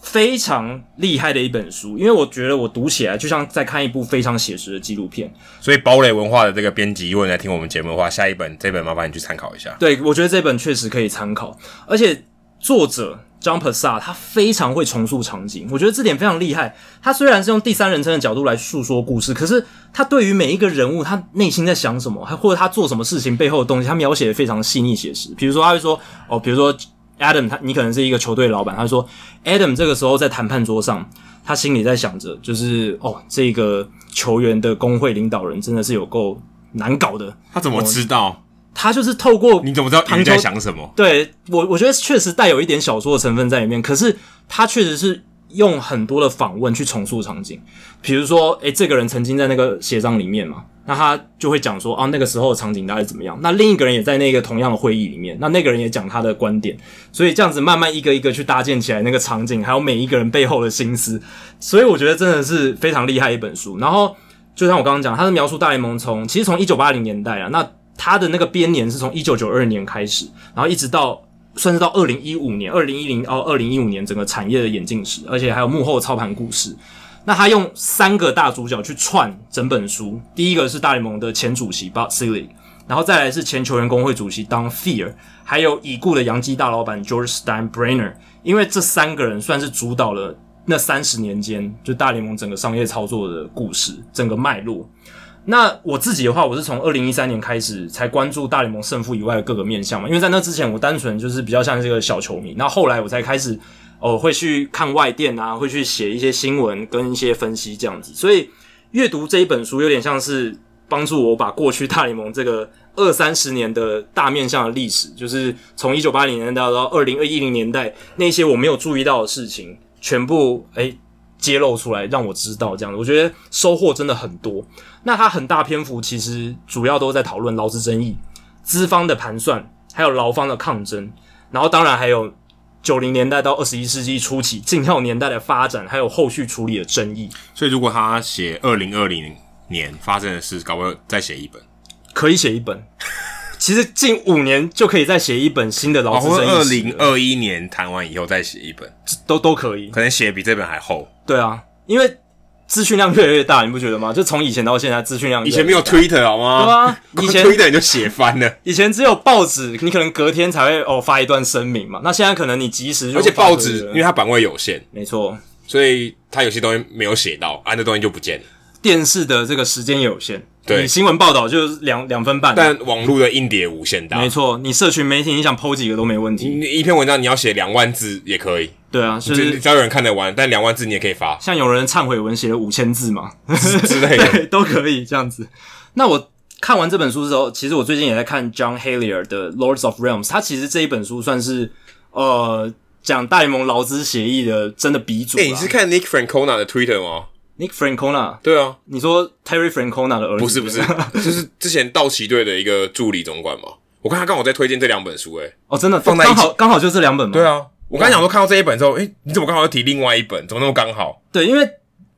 非常厉害的一本书。因为我觉得我读起来就像在看一部非常写实的纪录片。所以堡垒文化的这个编辑，如果你来听我们节目的话，下一本这本麻烦你去参考一下。对，我觉得这本确实可以参考，而且作者。John Passat 他非常会重塑场景，我觉得这点非常厉害。他虽然是用第三人称的角度来诉说故事，可是他对于每一个人物，他内心在想什么，还或者他做什么事情背后的东西，他描写的非常细腻写实。比如说，他会说：“哦，比如说 Adam 他你可能是一个球队老板，他说 Adam 这个时候在谈判桌上，他心里在想着，就是哦，这个球员的工会领导人真的是有够难搞的。他怎么知道？他就是透过你怎么知道他在想什么？对我，我觉得确实带有一点小说的成分在里面。可是他确实是用很多的访问去重塑场景，比如说，诶，这个人曾经在那个协商里面嘛，那他就会讲说啊，那个时候的场景大概怎么样？那另一个人也在那个同样的会议里面，那那个人也讲他的观点，所以这样子慢慢一个一个去搭建起来那个场景，还有每一个人背后的心思。所以我觉得真的是非常厉害一本书。然后就像我刚刚讲，他是描述大联盟从其实从一九八零年代啊，那。他的那个编年是从一九九二年开始，然后一直到算是到二零一五年，二零一零到二零一五年整个产业的演进史，而且还有幕后操盘故事。那他用三个大主角去串整本书，第一个是大联盟的前主席 Bud Selig，然后再来是前球员工会主席 Don Fear，还有已故的洋基大老板 George Steinbrenner，因为这三个人算是主导了那三十年间就大联盟整个商业操作的故事，整个脉络。那我自己的话，我是从二零一三年开始才关注大联盟胜负以外的各个面向嘛，因为在那之前我单纯就是比较像这个小球迷，那后来我才开始哦、会去看外电啊，会去写一些新闻跟一些分析这样子，所以阅读这一本书有点像是帮助我把过去大联盟这个二三十年的大面向的历史，就是从一九八零年代到二零二一零年代那些我没有注意到的事情，全部诶、揭露出来让我知道这样子，我觉得收获真的很多。那他很大篇幅其实主要都在讨论劳资争议、资方的盘算，还有劳方的抗争，然后当然还有九零年代到二十一世纪初期禁药年代的发展，还有后续处理的争议。所以如果他写二零二零年发生的事，搞不好再写一本，可以写一本。其实近五年就可以再写一本新的劳资争议。二零二一年谈完以后再写一本，都都可以。可能写比这本还厚。对啊，因为资讯量越来越大，你不觉得吗？就从以前到现在，资讯量越。以前没有 Twitter 好吗？对啊，[laughs] 以前 Twitter 你就写翻了。以前只有报纸，你可能隔天才会哦发一段声明嘛。那现在可能你及时就，而且报纸因为它版位有限，没错，所以它有些东西没有写到，啊，那东西就不见了。电视的这个时间也有限。对，新闻报道就是两两分半，但网络的硬碟无限大。没错，你社群媒体你想 po 几个都没问题。你一篇文章你要写两万字也可以。对啊，就是只要有人看得完，但两万字你也可以发。像有人忏悔文写了五千字嘛 [laughs] 之类的，[laughs] 都可以这样子。那我看完这本书之后，其实我最近也在看 John Halier 的《Lords of Realms》，他其实这一本书算是呃讲大联盟劳资协议的真的鼻祖。哎、欸，你是看 Nick Francona 的 Twitter 吗？Nick Francona，对啊，你说 Terry Francona 的儿子？不是不是，[laughs] 就是之前道奇队的一个助理总管嘛。我看他刚好在推荐这两本书、欸，诶哦，真的放在刚好刚好就这两本嘛。对啊，我刚才想说看到这一本之后，诶、欸、你怎么刚好又提另外一本？怎么那么刚好？对，因为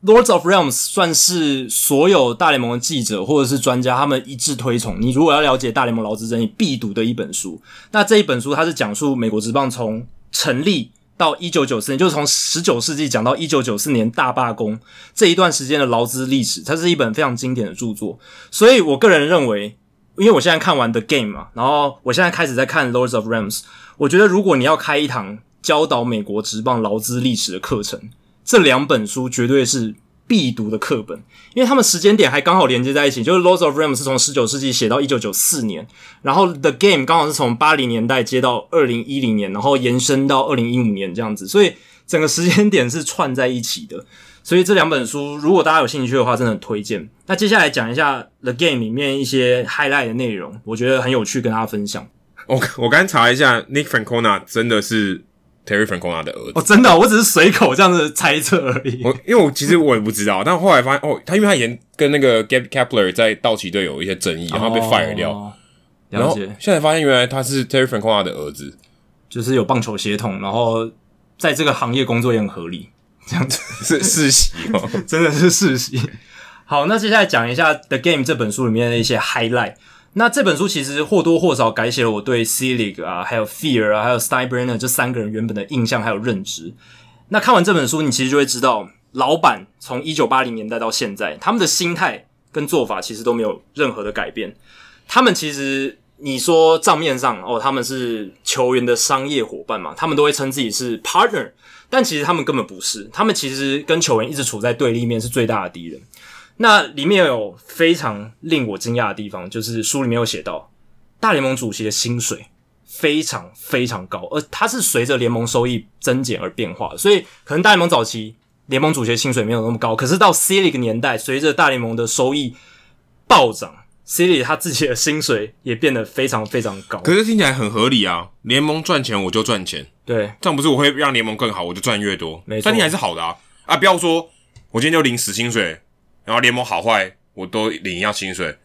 Lords of Realms 算是所有大联盟的记者或者是专家他们一致推崇。你如果要了解大联盟劳资争议，必读的一本书。那这一本书它是讲述美国职棒从成立。到一九九四年，就是从十九世纪讲到一九九四年大罢工这一段时间的劳资历史，它是一本非常经典的著作。所以我个人认为，因为我现在看完 The Game 嘛，然后我现在开始在看 Lords of Rams 我觉得如果你要开一堂教导美国职棒劳资历史的课程，这两本书绝对是。必读的课本，因为他们时间点还刚好连接在一起，就是《Lords of Ram》是从十九世纪写到一九九四年，然后《The Game》刚好是从八零年代接到二零一零年，然后延伸到二零一五年这样子，所以整个时间点是串在一起的。所以这两本书，如果大家有兴趣的话，真的很推荐。那接下来讲一下《The Game》里面一些 highlight 的内容，我觉得很有趣，跟大家分享。我我刚查一下，Nick Francona 真的是。Terry Francona 的儿子哦，真的、哦，我只是随口这样子猜测而已。我因为我其实我也不知道，但后来发现哦，他因为他以前跟那个 Gabe Kapler 在道奇队有一些争议，然后被 fire 掉。哦、然后现在发现原来他是 Terry Francona 的儿子，就是有棒球血统，然后在这个行业工作也很合理，这样子 [laughs] 是世袭哦，[laughs] 真的是世袭。好，那接下来讲一下《The Game》这本书里面的一些 highlight。那这本书其实或多或少改写了我对 Selig 啊，还有 Fear 啊，还有 Steinbrenner 这三个人原本的印象还有认知。那看完这本书，你其实就会知道，老板从一九八零年代到现在，他们的心态跟做法其实都没有任何的改变。他们其实你说账面上哦，他们是球员的商业伙伴嘛，他们都会称自己是 partner，但其实他们根本不是，他们其实跟球员一直处在对立面，是最大的敌人。那里面有非常令我惊讶的地方，就是书里面有写到，大联盟主席的薪水非常非常高，而它是随着联盟收益增减而变化，所以可能大联盟早期联盟主席薪水没有那么高，可是到 C League 年代，随着大联盟的收益暴涨，C League 他自己的薪水也变得非常非常高。可是听起来很合理啊，联盟赚钱我就赚钱，对，这样不是我会让联盟更好，我就赚越多，没错，但你还是好的啊啊！不要说我今天就领死薪水，然后联盟好坏我都领一样薪水。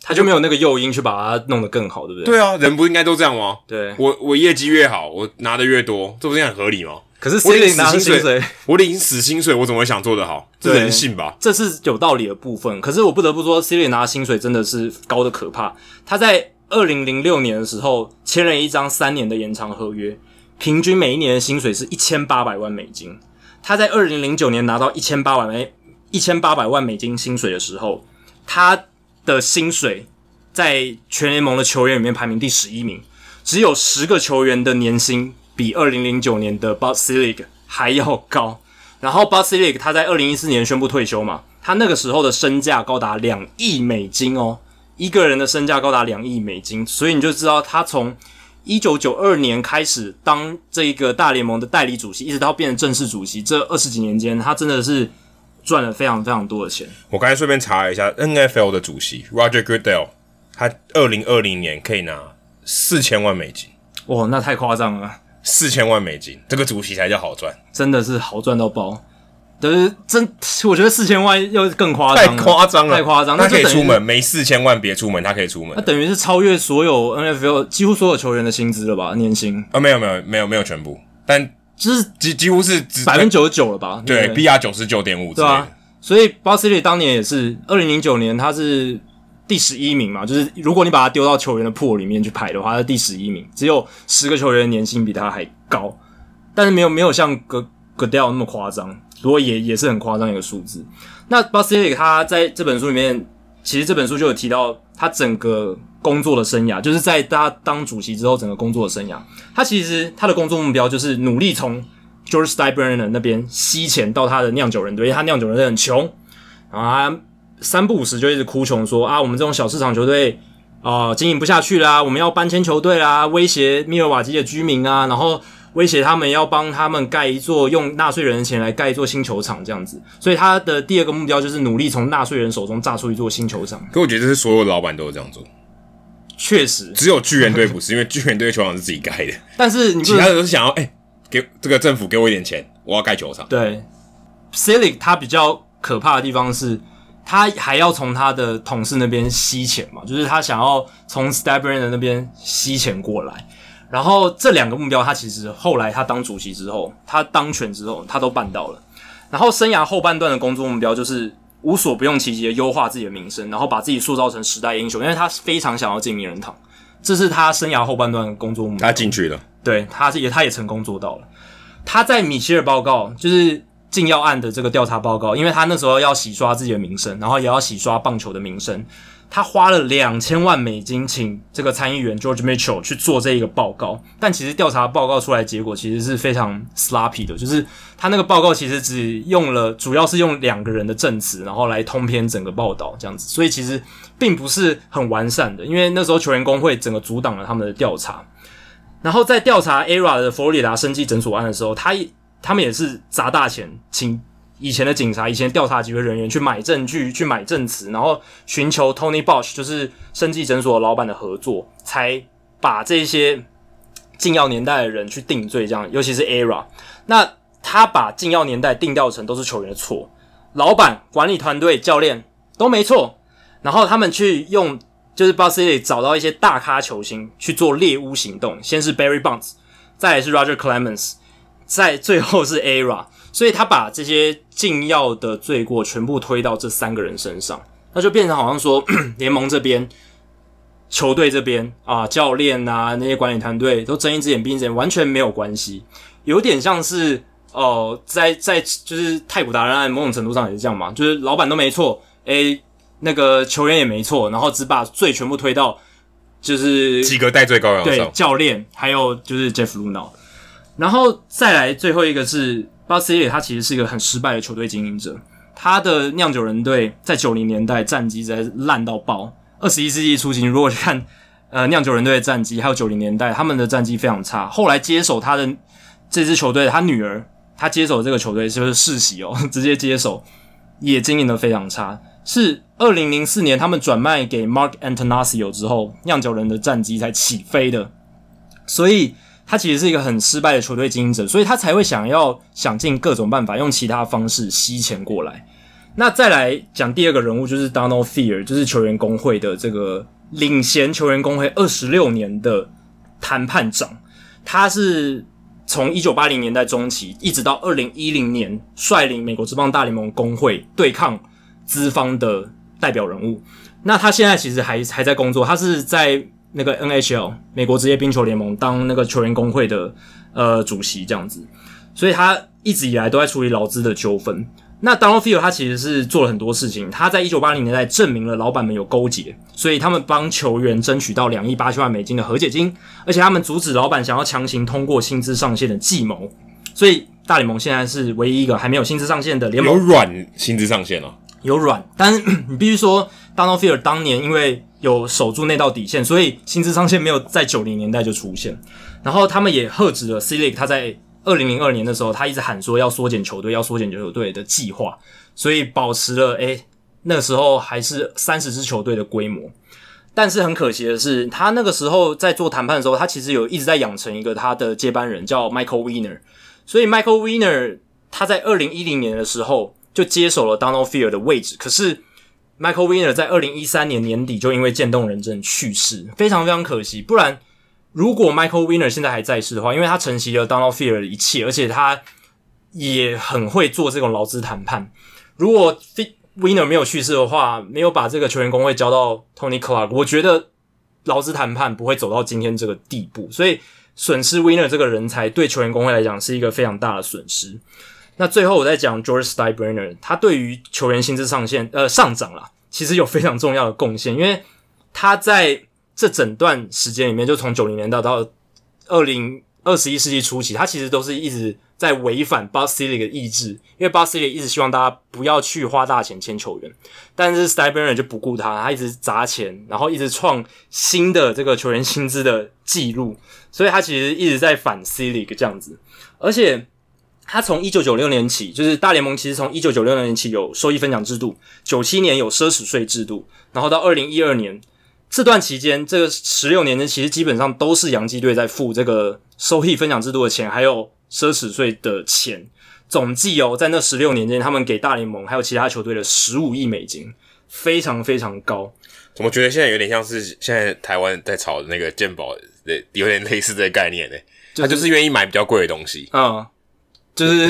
他就没有那个诱因去把它弄得更好，对不对？对啊，人不应该都这样吗？对，我我业绩越好，我拿的越多，这不是很合理吗？可是 C League 拿的薪水，我领死薪水，我怎么会想做得好？这人性吧，这是有道理的部分。可是我不得不说，C League 拿的薪水真的是高的可怕。他在二零零六年的时候签了一张三年的延长合约，平均每一年的薪水是一千八百万美金。他在二零零九年拿到一千八百万一千八百万美金薪水的时候，他的薪水在全联盟的球员里面排名第十一名，只有十个球员的年薪比二零零九年的 b u s i l i g 还要高。然后 b u s i l i g 他在二零一四年宣布退休嘛，他那个时候的身价高达两亿美金哦，一个人的身价高达两亿美金，所以你就知道他从一九九二年开始当这一个大联盟的代理主席，一直到变成正式主席，这二十几年间，他真的是。赚了非常非常多的钱。我刚才顺便查了一下，NFL 的主席 Roger Goodell，他二零二零年可以拿四千万美金。哇，那太夸张了！四千万美金，这个主席才叫好赚，真的是好赚到爆。但是真，我觉得四千万又更夸张，太夸张了，太夸张。他可以出门，没四千万别出门，他可以出门。那等于是超越所有 NFL 几乎所有球员的薪资了吧？年薪啊，没有没有没有没有全部，但。就是几几乎是百分之九十九了吧？对，BR 九十九点五，对啊。所以 Bud Selig 当年也是二零零九年，他是第十一名嘛。就是如果你把他丢到球员的 pool 里面去排的话，他是第十一名，只有十个球员的年薪比他还高，但是没有没有像格格 DELL 那么夸张。不过也也是很夸张一个数字。那 Bud Selig 他在这本书里面，其实这本书就有提到他整个。工作的生涯，就是在他当主席之后，整个工作的生涯，他其实他的工作目标就是努力从 George Steinbrenner 那边吸钱到他的酿酒人队，因为他酿酒人队很穷，然后他三不五时就一直哭穷说啊，我们这种小市场球队啊、经营不下去啦，我们要搬迁球队啦，威胁密尔瓦基的居民啊，然后威胁他们要帮他们盖一座用纳税人的钱来盖一座新球场这样子，所以他的第二个目标就是努力从纳税人手中榨出一座新球场。可我觉得这是所有老板都会这样做。确实，只有巨人队不是，因为巨人队的球场是自己盖的。[laughs] 但是你其他的都是想要，哎、欸，给这个政府给我一点钱，我要盖球场。对 c i l i c 他比较可怕的地方是，他还要从他的同事那边吸钱嘛，就是他想要从 Steinbrenner 那边吸钱过来。然后这两个目标，他其实后来他当主席之后，他当权之后，他都办到了。然后生涯后半段的工作目标就是。无所不用其极的优化自己的名声，然后把自己塑造成时代英雄，因为他非常想要进名人堂，这是他生涯后半段的工作目标。他进去了，对，他也他也成功做到了。他在米歇尔报告，就是禁药案的这个调查报告，因为他那时候要洗刷自己的名声，然后也要洗刷棒球的名声。他花了两千万美金请这个参议员 George Mitchell 去做这一个报告，但其实调查报告出来结果其实是非常 sloppy 的，就是他那个报告其实只用了，主要是用两个人的证词，然后来通篇整个报道这样子，所以其实并不是很完善的，因为那时候球员工会整个阻挡了他们的调查。然后在调查 ERA 的佛罗里达生技诊所案的时候，他他们也是砸大钱请。以前的警察、以前调查局的人员去买证据、去买证词，然后寻求 Tony Bosch 就是生计诊所的老板的合作，才把这些禁药年代的人去定罪。这样，尤其是 ERA，那他把禁药年代定调成都是球员的错，老板、管理团队、教练都没错。然后他们去用就是 Bud Selig 找到一些大咖球星去做猎巫行动，先是 Barry Bonds，再是 Roger Clemens，再最后是 ERA。所以他把这些禁药的罪过全部推到这三个人身上，那就变成好像说 [clears throat] 联盟这边、球队这边啊、教练啊那些管理团队都睁一只眼闭一只眼，完全没有关系，有点像是哦、呃，在在就是太古达人案某种程度上也是这样嘛，就是老板都没错，诶，那个球员也没错，然后只把罪全部推到就是几个戴罪羔羊对教练，还有就是 Jeff Luhnow，然后再来最后一个是。Bud Selig 他其实是一个很失败的球队经营者，他的酿酒人队在九零年代战绩在烂到爆。二十一世纪初期，如果去看呃酿酒人队的战绩，还有九零年代他们的战绩非常差。后来接手他的这支球队，他女儿他接手这个球队就是世袭哦，[laughs] 直接接手也经营的非常差。是二零零四年他们转卖给 Mark Attanasio 之后，酿酒人的战绩才起飞的。所以他其实是一个很失败的球队经营者，所以他才会想要想尽各种办法，用其他方式吸钱过来。那再来讲第二个人物，就是 Donald Fear，就是球员工会的这个领衔球员工会二十六年的谈判长。他是从一九八零年代中期一直到二零一零年，率领美国职棒大联盟工会对抗资方的代表人物。那他现在其实还还在工作，他是在那个 NHL 美国职业冰球联盟当那个球员工会的呃主席这样子，所以他一直以来都在处理劳资的纠纷。那 Donald Fehr 他其实是做了很多事情，他在一九八零年代证明了老板们有勾结，所以他们帮球员争取到两亿八千万美金的和解金，而且他们阻止老板想要强行通过薪资上限的计谋，所以大联盟现在是唯一一个还没有薪资上限的联盟。有软薪资上限哦，有软，但是 [clears throat] 你必须说 Donald Fehr 当年因为有守住那道底线，所以薪资上限没有在九零年代就出现，然后他们也喝止了 Selig 他在。二零零二年的时候，他一直喊说要缩减球队，要缩减球队的计划，所以保持了诶、那时候还是三十支球队的规模。但是很可惜的是，他那个时候在做谈判的时候，他其实有一直在养成一个他的接班人，叫 Michael Weiner。所以 Michael Weiner 他在二零一零年的时候就接手了 Donald Fehr 的位置。可是 Michael Weiner 在二零一三年年底就因为渐冻人症去世，非常非常可惜。不然。如果 Michael Weiner 现在还在世的话，因为他承袭了 Donald Fear 的一切，而且他也很会做这种劳资谈判。如果 Winner 没有去世的话，没有把这个球员工会交到 Tony Clark，我觉得劳资谈判不会走到今天这个地步。所以损失 Weiner 这个人才，对球员工会来讲是一个非常大的损失。那最后我再讲 George Steinbrenner，他对于球员薪资上限呃上涨啦，其实有非常重要的贡献，因为他在。这整段时间里面，就从九零年代到二零二十一世纪初期，他其实都是一直在违反 Bud Selig 的意志，因为 Bud Selig 一直希望大家不要去花大钱签球员，但是 Steinbrenner 就不顾他，他一直砸钱，然后一直创新的这个球员薪资的记录，所以他其实一直在反 Selig 这样子，而且他从一九九六年起，就是大联盟其实从一九九六年起有收益分享制度，九七年有奢侈税制度，然后到二零一二年。这段期间，这个十六年呢，其实基本上都是洋基队在付这个收益分享制度的钱，还有奢侈税的钱。总计哦，在那十六年间，他们给大联盟还有其他球队的十五亿美金，非常非常高。怎么觉得现在有点像是现在台湾在炒的那个健保，有点类似这个概念呢？就是、他就是愿意买比较贵的东西，嗯，就是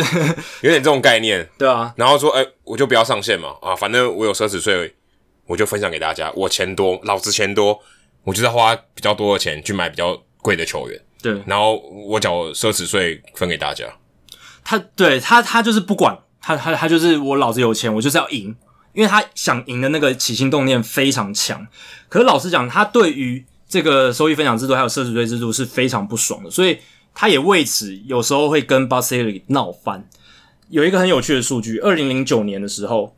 有点这种概念，对啊。然后说，哎，我就不要上线嘛，啊，反正我有奢侈税。我就分享给大家，我钱多，老子钱多，我就要花比较多的钱去买比较贵的球员。对，然后我缴奢侈税分给大家。他对他，他就是不管他，他他就是我老子有钱，我就是要赢，因为他想赢的那个起心动念非常强。可是老实讲，他对于这个收益分享制度还有奢侈税制度是非常不爽的，所以他也为此有时候会跟 Bud Selig 闹翻。有一个很有趣的数据，二零零九年的时候。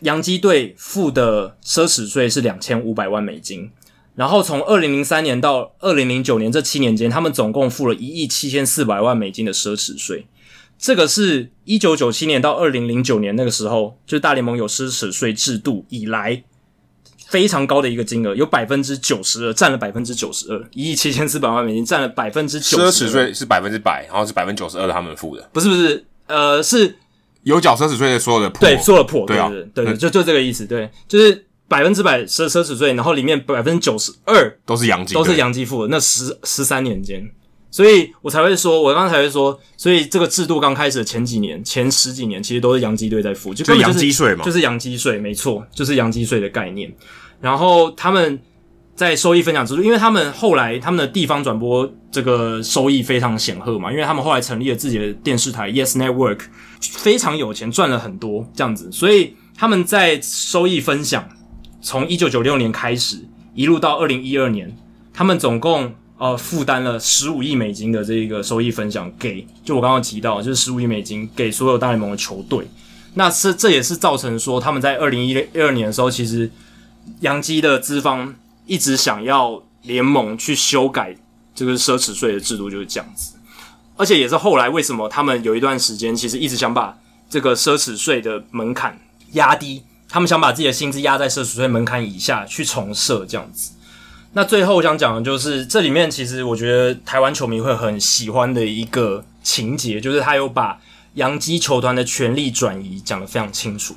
洋基队付的奢侈税是两千五百万美金，然后从二零零三年到二零零九年这七年间，他们总共付了一亿七千四百万美金的奢侈税。这个是一九九七年到二零零九年那个时候，就大联盟有奢侈税制度以来非常高的一个金额，有百分之九十二，占了百分之九十二，一亿七千四百万美金占了百分之九十二。奢侈税是百分之百，然后是百分之九十二的他们付的，不是不是，呃是。有缴奢侈税的所有的破，对，所有的破，对啊，对就就这个意思，对，就是百分之百奢奢侈税，然后里面百分之九十二都是洋基，都是洋基付的。那十十三年间，所以我才会说，我刚才会说，所以这个制度刚开始的前几年，前十几年其实都是洋基队在付，就洋基税嘛，就是洋基税，没错，就是洋基税的概念。然后他们在收益分享制度，因为他们后来他们的地方转播这个收益非常显赫嘛，因为他们后来成立了自己的电视台 Yes Network。非常有钱，赚了很多这样子，所以他们在收益分享，从一九九六年开始，一路到二零一二年，他们总共呃负担了十五亿美金的这个收益分享给，就我刚刚提到，就是十五亿美金给所有大联盟的球队。那是这也是造成说他们在二零一二年的时候，其实洋基的资方一直想要联盟去修改这个奢侈税的制度，就是这样子。而且也是后来为什么他们有一段时间其实一直想把这个奢侈税的门槛压低，他们想把自己的薪资压在奢侈税门槛以下去重设这样子。那最后我想讲的就是这里面其实我觉得台湾球迷会很喜欢的一个情节，就是他有把洋基球团的权力转移讲得非常清楚。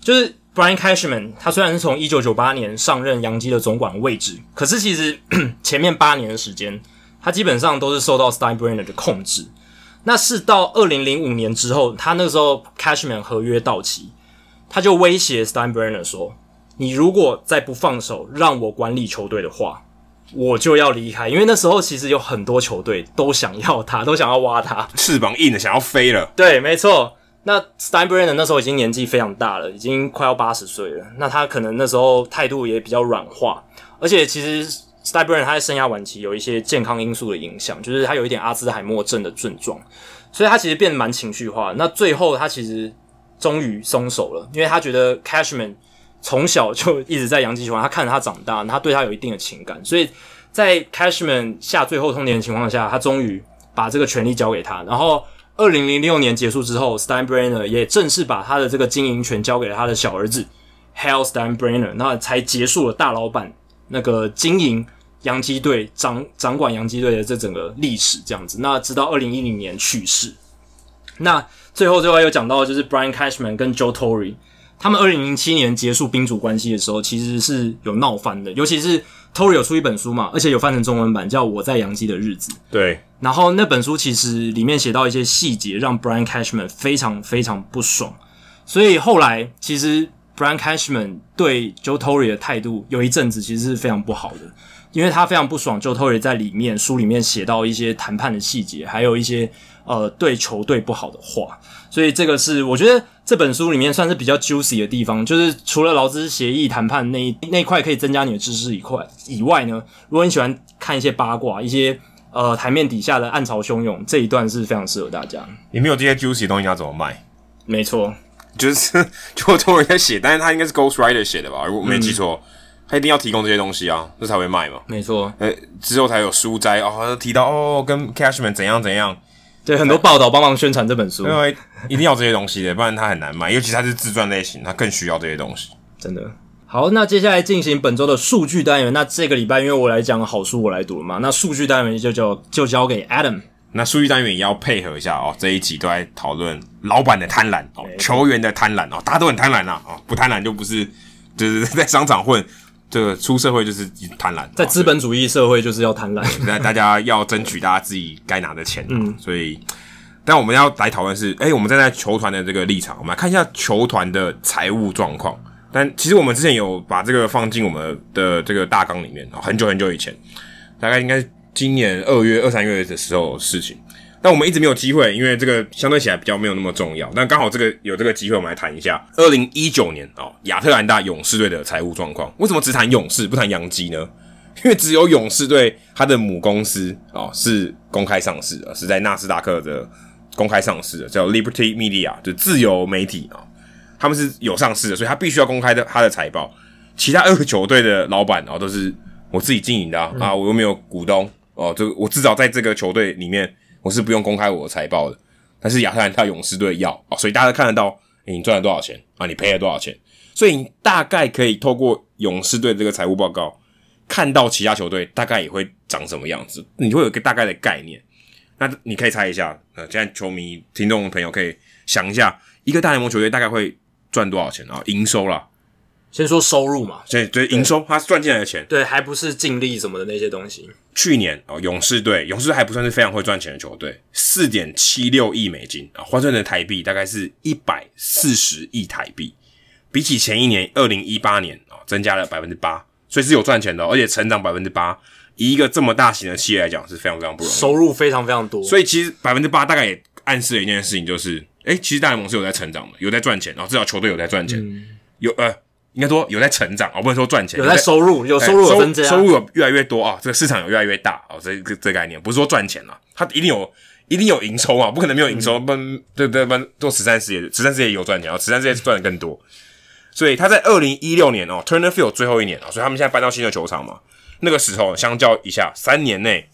就是 Brian Cashman，他虽然是从一九九八年上任洋基的总管位置，可是其实 [clears throat] 前面八年的时间，他基本上都是受到 Steinbrenner 的控制。那是到二零零五年之后，他那个时候 Cashman 合约到期。他就威胁 Steinbrenner 说：“你如果再不放手让我管理球队的话，我就要离开。”因为那时候其实有很多球队都想要他，都想要挖他，翅膀硬的想要飞了。对，没错。那 Steinbrenner 那时候已经年纪非常大了，已经快要八十岁了。那他可能那时候态度也比较软化，而且其实 Steinbrenner 他在生涯晚期有一些健康因素的影响，就是他有一点阿兹海默症的症状，所以他其实变得蛮情绪化。那最后他其实。终于松手了，因为他觉得 Cashman 从小就一直在洋基球，他看着他长大，他对他有一定的情感，所以在 Cashman 下最后通牒的情况下，他终于把这个权利交给他。然后，二零零六年结束之后，Steinbrenner 也正式把他的这个经营权交给了他的小儿子 Hal Steinbrenner，那才结束了大老板那个经营洋基队、掌掌管洋基队的这整个历史。这样子，那直到二零一零年去世，那。最后，最后又讲到，就是 Brian Cashman 跟 Joe Torre，他们二零零七年结束宾主关系的时候，其实是有闹翻的。尤其是 Torre 有出一本书嘛，而且有翻成中文版，叫《我在洋基的日子》。对。然后那本书其实里面写到一些细节，让 Brian Cashman 非常非常不爽。所以后来，其实 Brian Cashman 对 Joe Torre 的态度，有一阵子其实是非常不好的，因为他非常不爽 Joe Torre 在里面书里面写到一些谈判的细节，还有一些。呃，对球队不好的话，所以这个是我觉得这本书里面算是比较 juicy 的地方，就是除了劳资协议谈判那一那一块可以增加你的知识以外以外呢，如果你喜欢看一些八卦，一些呃台面底下的暗潮汹涌，这一段是非常适合大家。你没有这些 juicy 东西，要怎么卖？没错，就是 [laughs] 就托人在写，但是他应该是 Ghostwriter 写的吧？如果我没记错，嗯、他一定要提供这些东西啊，这才会卖嘛。没错，呃，之后才有书摘哦，提到哦，跟 Cashman 怎样怎样。对，很多报道帮忙宣传这本书，因为一定要这些东西的，不然它很难卖。尤其它是自传类型，它更需要这些东西。真的好，那接下来进行本周的数据单元。那这个礼拜因为我来讲好书，我来读了嘛。那数据单元就交就交给 Adam。那数据单元也要配合一下哦。这一集都在讨论老板的贪婪哦，球员的贪婪哦，大家都很贪婪呐哦，不贪婪就不是就是在商场混。这个出社会就是贪婪，在资本主义社会就是要贪婪。那大家要争取大家自己该拿的钱。嗯，所以，但我们要来讨论是，哎，我们站在球团的这个立场，我们来看一下球团的财务状况。但其实我们之前有把这个放进我们的这个大纲里面，很久很久以前，大概应该今年二月、二三月的时候的事情。但我们一直没有机会，因为这个相对起来比较没有那么重要。但刚好这个有这个机会，我们来谈一下二零一九年哦，亚特兰大勇士队的财务状况。为什么只谈勇士不谈洋基呢？[laughs] 因为只有勇士队它的母公司哦是公开上市的，是在纳斯达克的公开上市的，叫 Liberty Media，就自由媒体啊、哦，他们是有上市的，所以他必须要公开的他的财报。其他二个球队的老板哦都是我自己经营的啊，啊，我又没有股东哦，就我至少在这个球队里面。我是不用公开我的财报的，但是亚特兰大勇士队要哦，所以大家看得到，你赚了多少钱啊？你赔了多少钱？所以你大概可以透过勇士队这个财务报告，看到其他球队大概也会长什么样子，你会有一个大概的概念。那你可以猜一下，呃，现在球迷、听众朋友可以想一下，一个大联盟球队大概会赚多少钱啊？营收啦。先说收入嘛，对对，营收，他赚进来的钱，对，还不是净利什么的那些东西。去年哦，勇士队，勇士队还不算是非常会赚钱的球队，四点七六亿美金啊，换算成台币大概是一百四十亿台币，比起前一年二零一八年啊，增加了百分之八，所以是有赚钱的，而且成长百分之八，以一个这么大型的企业来讲是非常非常不容易，收入非常非常多，所以其实百分之八大概也暗示了一件事情，就是，诶、欸，其实大联盟是有在成长的，有在赚钱，然后至少球队有在赚钱，嗯、有呃。应该说有在成长，而不能说赚钱。有在收入，有收入有增加，收入有越来越多啊！这个市场有越来越大哦，这个这个概念不是说赚钱了，它一定有一定有营收啊，不可能没有营收。不，对对不，做慈善事业，慈善事业也有赚钱啊，慈善事业赚的更多。所以他在二零一六年哦，Turner Field 最后一年啊，所以他们现在搬到新的球场嘛。那个时候相较一下，三年内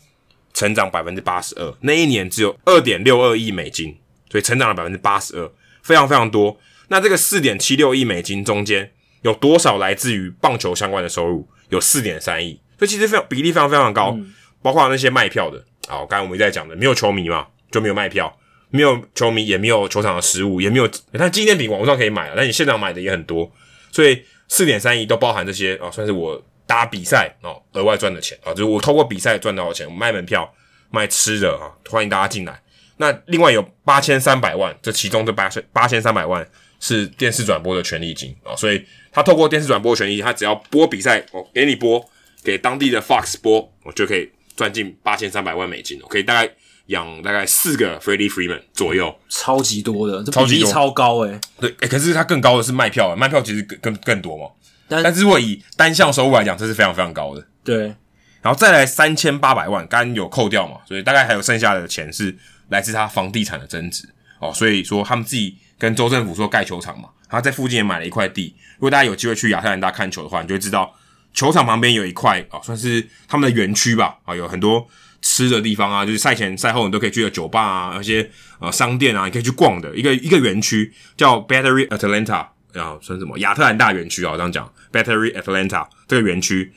成长百分之八十二，那一年只有二点六二亿美金，所以成长了百分之八十二，非常非常多。那这个四点七六亿美金中间有多少来自于棒球相关的收入？有四点三亿，所以其实非常比例非常非常高，嗯、包括那些卖票的。好，刚才我们一直在讲的，没有球迷嘛，就没有卖票，没有球迷也没有球场的食物，也没有。但纪念品网络上可以买，但你现场买的也很多，所以四点三亿都包含这些啊，算是我打比赛哦额外赚的钱啊，就是我透过比赛赚到的钱，我卖门票、卖吃的啊，欢迎大家进来。那另外有八千三百万，这其中这八千八千三百万。是电视转播的权利金啊，所以他透过电视转播的权利，他只要播比赛，哦，给你播，给当地的 Fox 播，我就可以赚进八千三百万美金，我可以大概养大概四个 Freddie Freeman 左右，超级多的，这比例超高诶、欸、对，诶、欸、可是他更高的是卖票，卖票其实更更更多嘛，但但是如果以单项收入来讲，这是非常非常高的，对，然后再来三千八百万，刚刚有扣掉嘛，所以大概还有剩下的钱是来自他房地产的增值哦，所以说他们自己。跟州政府说盖球场嘛，然后在附近也买了一块地。如果大家有机会去亚特兰大看球的话，你就会知道球场旁边有一块啊，算是他们的园区吧啊，有很多吃的地方啊，就是赛前赛后你都可以去的酒吧啊，那些呃商店啊，你可以去逛的一个一个园区叫 Battery Atlanta，然后算什么亚特兰大园区啊，我这样讲 Battery Atlanta 这个园区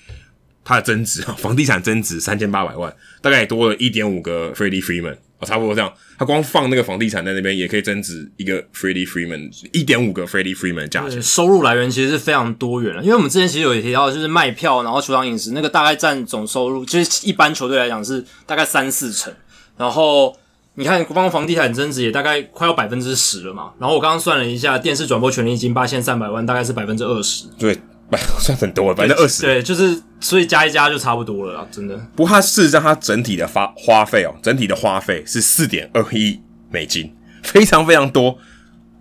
它的增值啊，房地产增值三千八百万，大概多了一点五个 Freddie Freeman。差不多这样，他光放那个房地产在那边，也可以增值一个 Freddie Freeman 一点五个 Freddie Freeman 的价钱。收入来源其实是非常多元的，因为我们之前其实有提到，就是卖票，然后球场饮食那个大概占总收入，就是一般球队来讲是大概三四成。然后你看，光房地产增值也大概快要百分之十了嘛。然后我刚刚算了一下，电视转播权利金八千三百万，大概是百分之二十。对。算很多了，百分之二十。对，就是所以加一加就差不多了啦，真的。不过它事实上，它整体的发花费哦，整体的花费是四点二亿美金，非常非常多。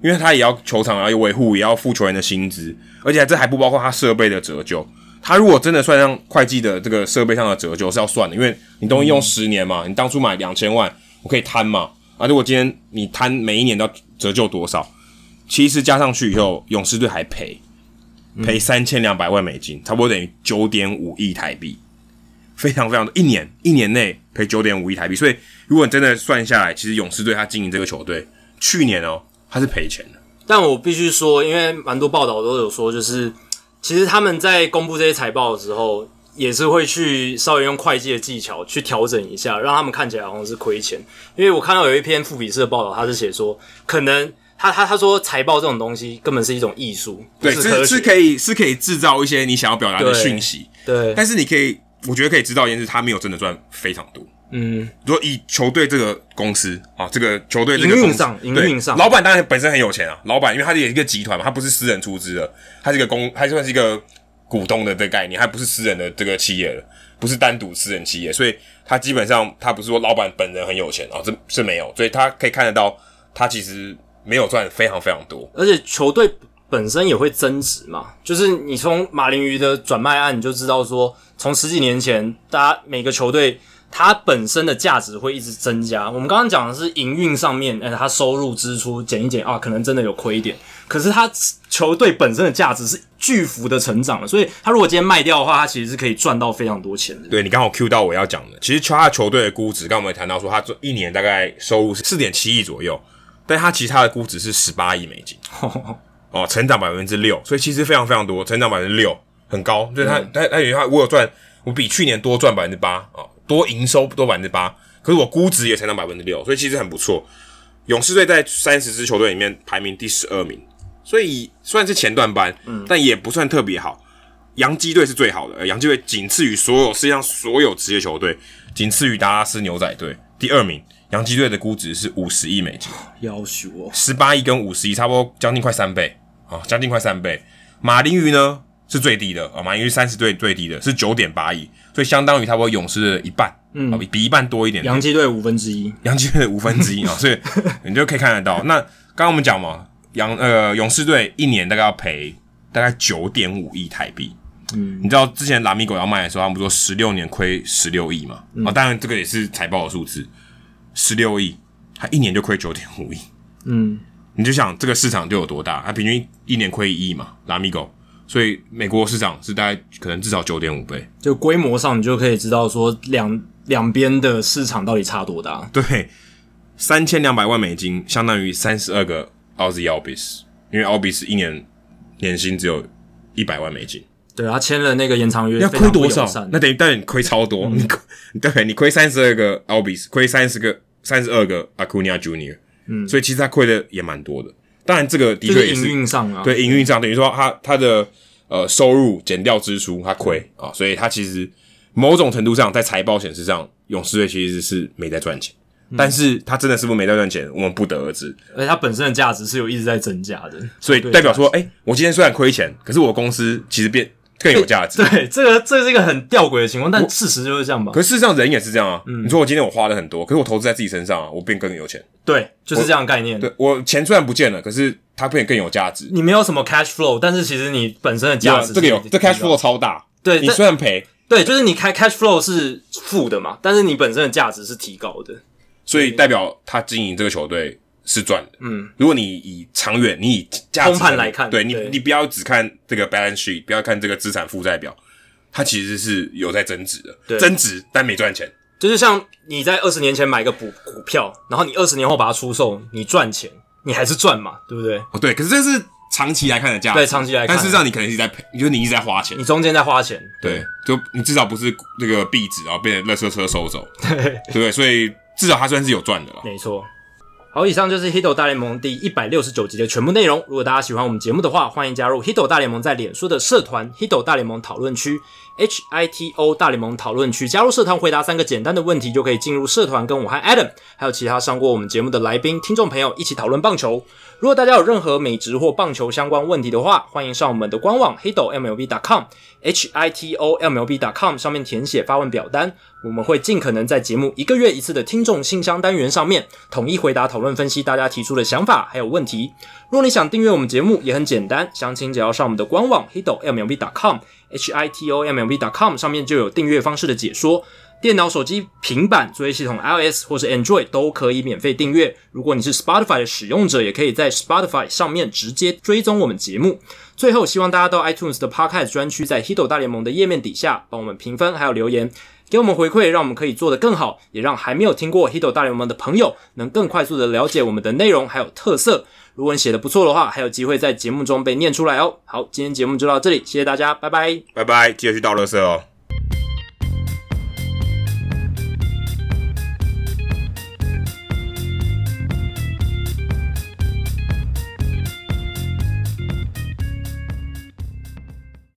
因为它也要球场，也要维护，也要付球员的薪资，而且这还不包括它设备的折旧。它如果真的算上会计的这个设备上的折旧是要算的，因为你东西用十年嘛，你当初买两千万，我可以摊嘛。啊，如果今天你摊每一年都要折旧多少，其实加上去以后，勇士队还赔。赔三千两百万美金，差不多等于九点五亿台币，非常非常多一年一年内赔九点五亿台币，所以如果你真的算下来，其实勇士队他经营这个球队，去年哦他是赔钱的。但我必须说，因为蛮多报道都有说，就是其实他们在公布这些财报的时候，也是会去稍微用会计的技巧去调整一下，让他们看起来好像是亏钱。因为我看到有一篇富比士的报道，他是写说可能。他他他说财报这种东西根本是一种艺术，对，是是可以是可以制造一些你想要表达的讯息，对。但是你可以，我觉得可以知道一件事，他没有真的赚非常多。嗯，如果以球队这个公司啊，这个球队这个营运上，营运上，老板当然本身很有钱啊，老板因为他是一个集团嘛，他不是私人出资的，他是一个公，他算是一个股东的这个概念，还不是私人的这个企业了，不是单独私人企业，所以他基本上他不是说老板本人很有钱啊，这是没有，所以他可以看得到他其实。没有赚非常非常多，而且球队本身也会增值嘛。就是你从马林鱼的转卖案，你就知道说，从十几年前，大家每个球队它本身的价值会一直增加。我们刚刚讲的是营运上面，诶它收入支出减一减啊，可能真的有亏一点。可是它球队本身的价值是巨幅的成长了，所以它如果今天卖掉的话，它其实是可以赚到非常多钱的。对，你刚好 Q 到我要讲的，其实他球队的估值，刚刚我们也谈到说，他这一年大概收入是四点七亿左右。但它其他的估值是十八亿美金，[laughs] 哦，成长百分之六，所以其实非常非常多，成长百分之六很高。就是它，它、嗯，它，它，我有赚，我比去年多赚百分之八啊，多营收多百分之八，可是我估值也成长百分之六，所以其实很不错。勇士队在三十支球队里面排名第十二名，所以虽然是前段班，嗯，但也不算特别好。洋基队是最好的，洋基队仅次于所有世界上所有职业球队，仅次于达拉斯牛仔队，第二名。洋基队的估值是五十亿美金，要求哦，十八亿跟五十亿差不多，将近快三倍。啊，将近快三倍。马林鱼呢是最低的。啊，马林鱼三十队最低的是九点八亿，所以相当于差不多勇士的一半，嗯，比一半多一点。洋基队五分之一，洋基队五分之一啊，所以你就可以看得到。[laughs] 那刚刚我们讲嘛，洋呃勇士队一年大概要赔大概九点五亿台币，嗯，你知道之前拉米狗要卖的时候，他们说十六年亏十六亿嘛，啊，当然这个也是财报的数字。十六亿，他一年就亏九点五亿，嗯，你就想这个市场就有多大？他平均一年亏一亿嘛，拉米狗，所以美国市场是大概可能至少九点五倍，就规模上你就可以知道说两两边的市场到底差多大。[laughs] 对，三千两百万美金相当于三十二个 Ozzy Albies，因为 Albies 一年年薪只有一百万美金。对，他签了那个延长约，要亏多少？那等于但你亏超多，嗯、你对，你亏三十二个 Albies，亏三十个三十二个 Acuna Junior，嗯，所以其实他亏的也蛮多的。当然，这个的确也是营运上啊，对营运上等于说他他的呃收入减掉支出，他亏啊、哦，所以他其实某种程度上在财报显示上，勇士队其实是没在赚钱，嗯、但是他真的是不是没在赚钱，我们不得而知。而且他本身的价值是有一直在增加的，所以代表说，哎、欸，我今天虽然亏钱，可是我公司其实变。更有价值。对，这个这是一个很吊诡的情况，但事实就是这样吧。可是事实上，人也是这样啊。嗯，你说我今天我花了很多，可是我投资在自己身上啊，我变更有钱。对，就是这样的概念。对，我钱虽然不见了，可是它变得更有价值。你没有什么 cash flow，但是其实你本身的价值这个有，这 cash flow 超大。对，你虽然赔，对，就是你开 cash flow 是负的嘛，但是你本身的价值是提高的，所以代表他经营这个球队。是赚的，嗯，如果你以长远，你以价值盘来看，对你，对。你不要只看这个 balance sheet，不要看这个资产负债表，它其实是有在增值的，对。增值但没赚钱，就是像你在二十年前买一个股股票，然后你二十年后把它出售，你赚钱，你还是赚嘛，对不对？哦，对，可是这是长期来看的价值，对，长期来看，但事实上你可能一直在赔，就是你一直在花钱，你中间在花钱，对，对就你至少不是那个壁纸，然后被垃圾车收走，[laughs] 对，对？所以至少它算是有赚的了，没错。好，以上就是《Hito 大联盟》第一百六十九集的全部内容。如果大家喜欢我们节目的话，欢迎加入《Hito 大联盟》在脸书的社团《Hito 大联盟讨论区》（H I T O 大联盟讨论区）。加入社团，回答三个简单的问题，就可以进入社团，跟我和 Adam 还有其他上过我们节目的来宾、听众朋友一起讨论棒球。如果大家有任何美职或棒球相关问题的话，欢迎上我们的官网 hitomlb.com h i t o m l b.com 上面填写发问表单。我们会尽可能在节目一个月一次的听众信箱单元上面统一回答、讨论、分析大家提出的想法还有问题。如果你想订阅我们节目，也很简单，详情只要上我们的官网 hitomlb.com h i t o m l b.com 上面就有订阅方式的解说。电脑、手机、平板作业系统 iOS 或是 Android 都可以免费订阅。如果你是 Spotify 的使用者，也可以在 Spotify 上面直接追踪我们节目。最后，希望大家到 iTunes 的 Podcast 专区，在 Hito 大联盟的页面底下帮我们评分还有留言。给我们回馈，让我们可以做得更好，也让还没有听过《Hito 大联盟》的朋友能更快速的了解我们的内容还有特色。如果你写得不错的话，还有机会在节目中被念出来哦。好，今天节目就到这里，谢谢大家，拜拜，拜拜，记得去倒垃圾哦。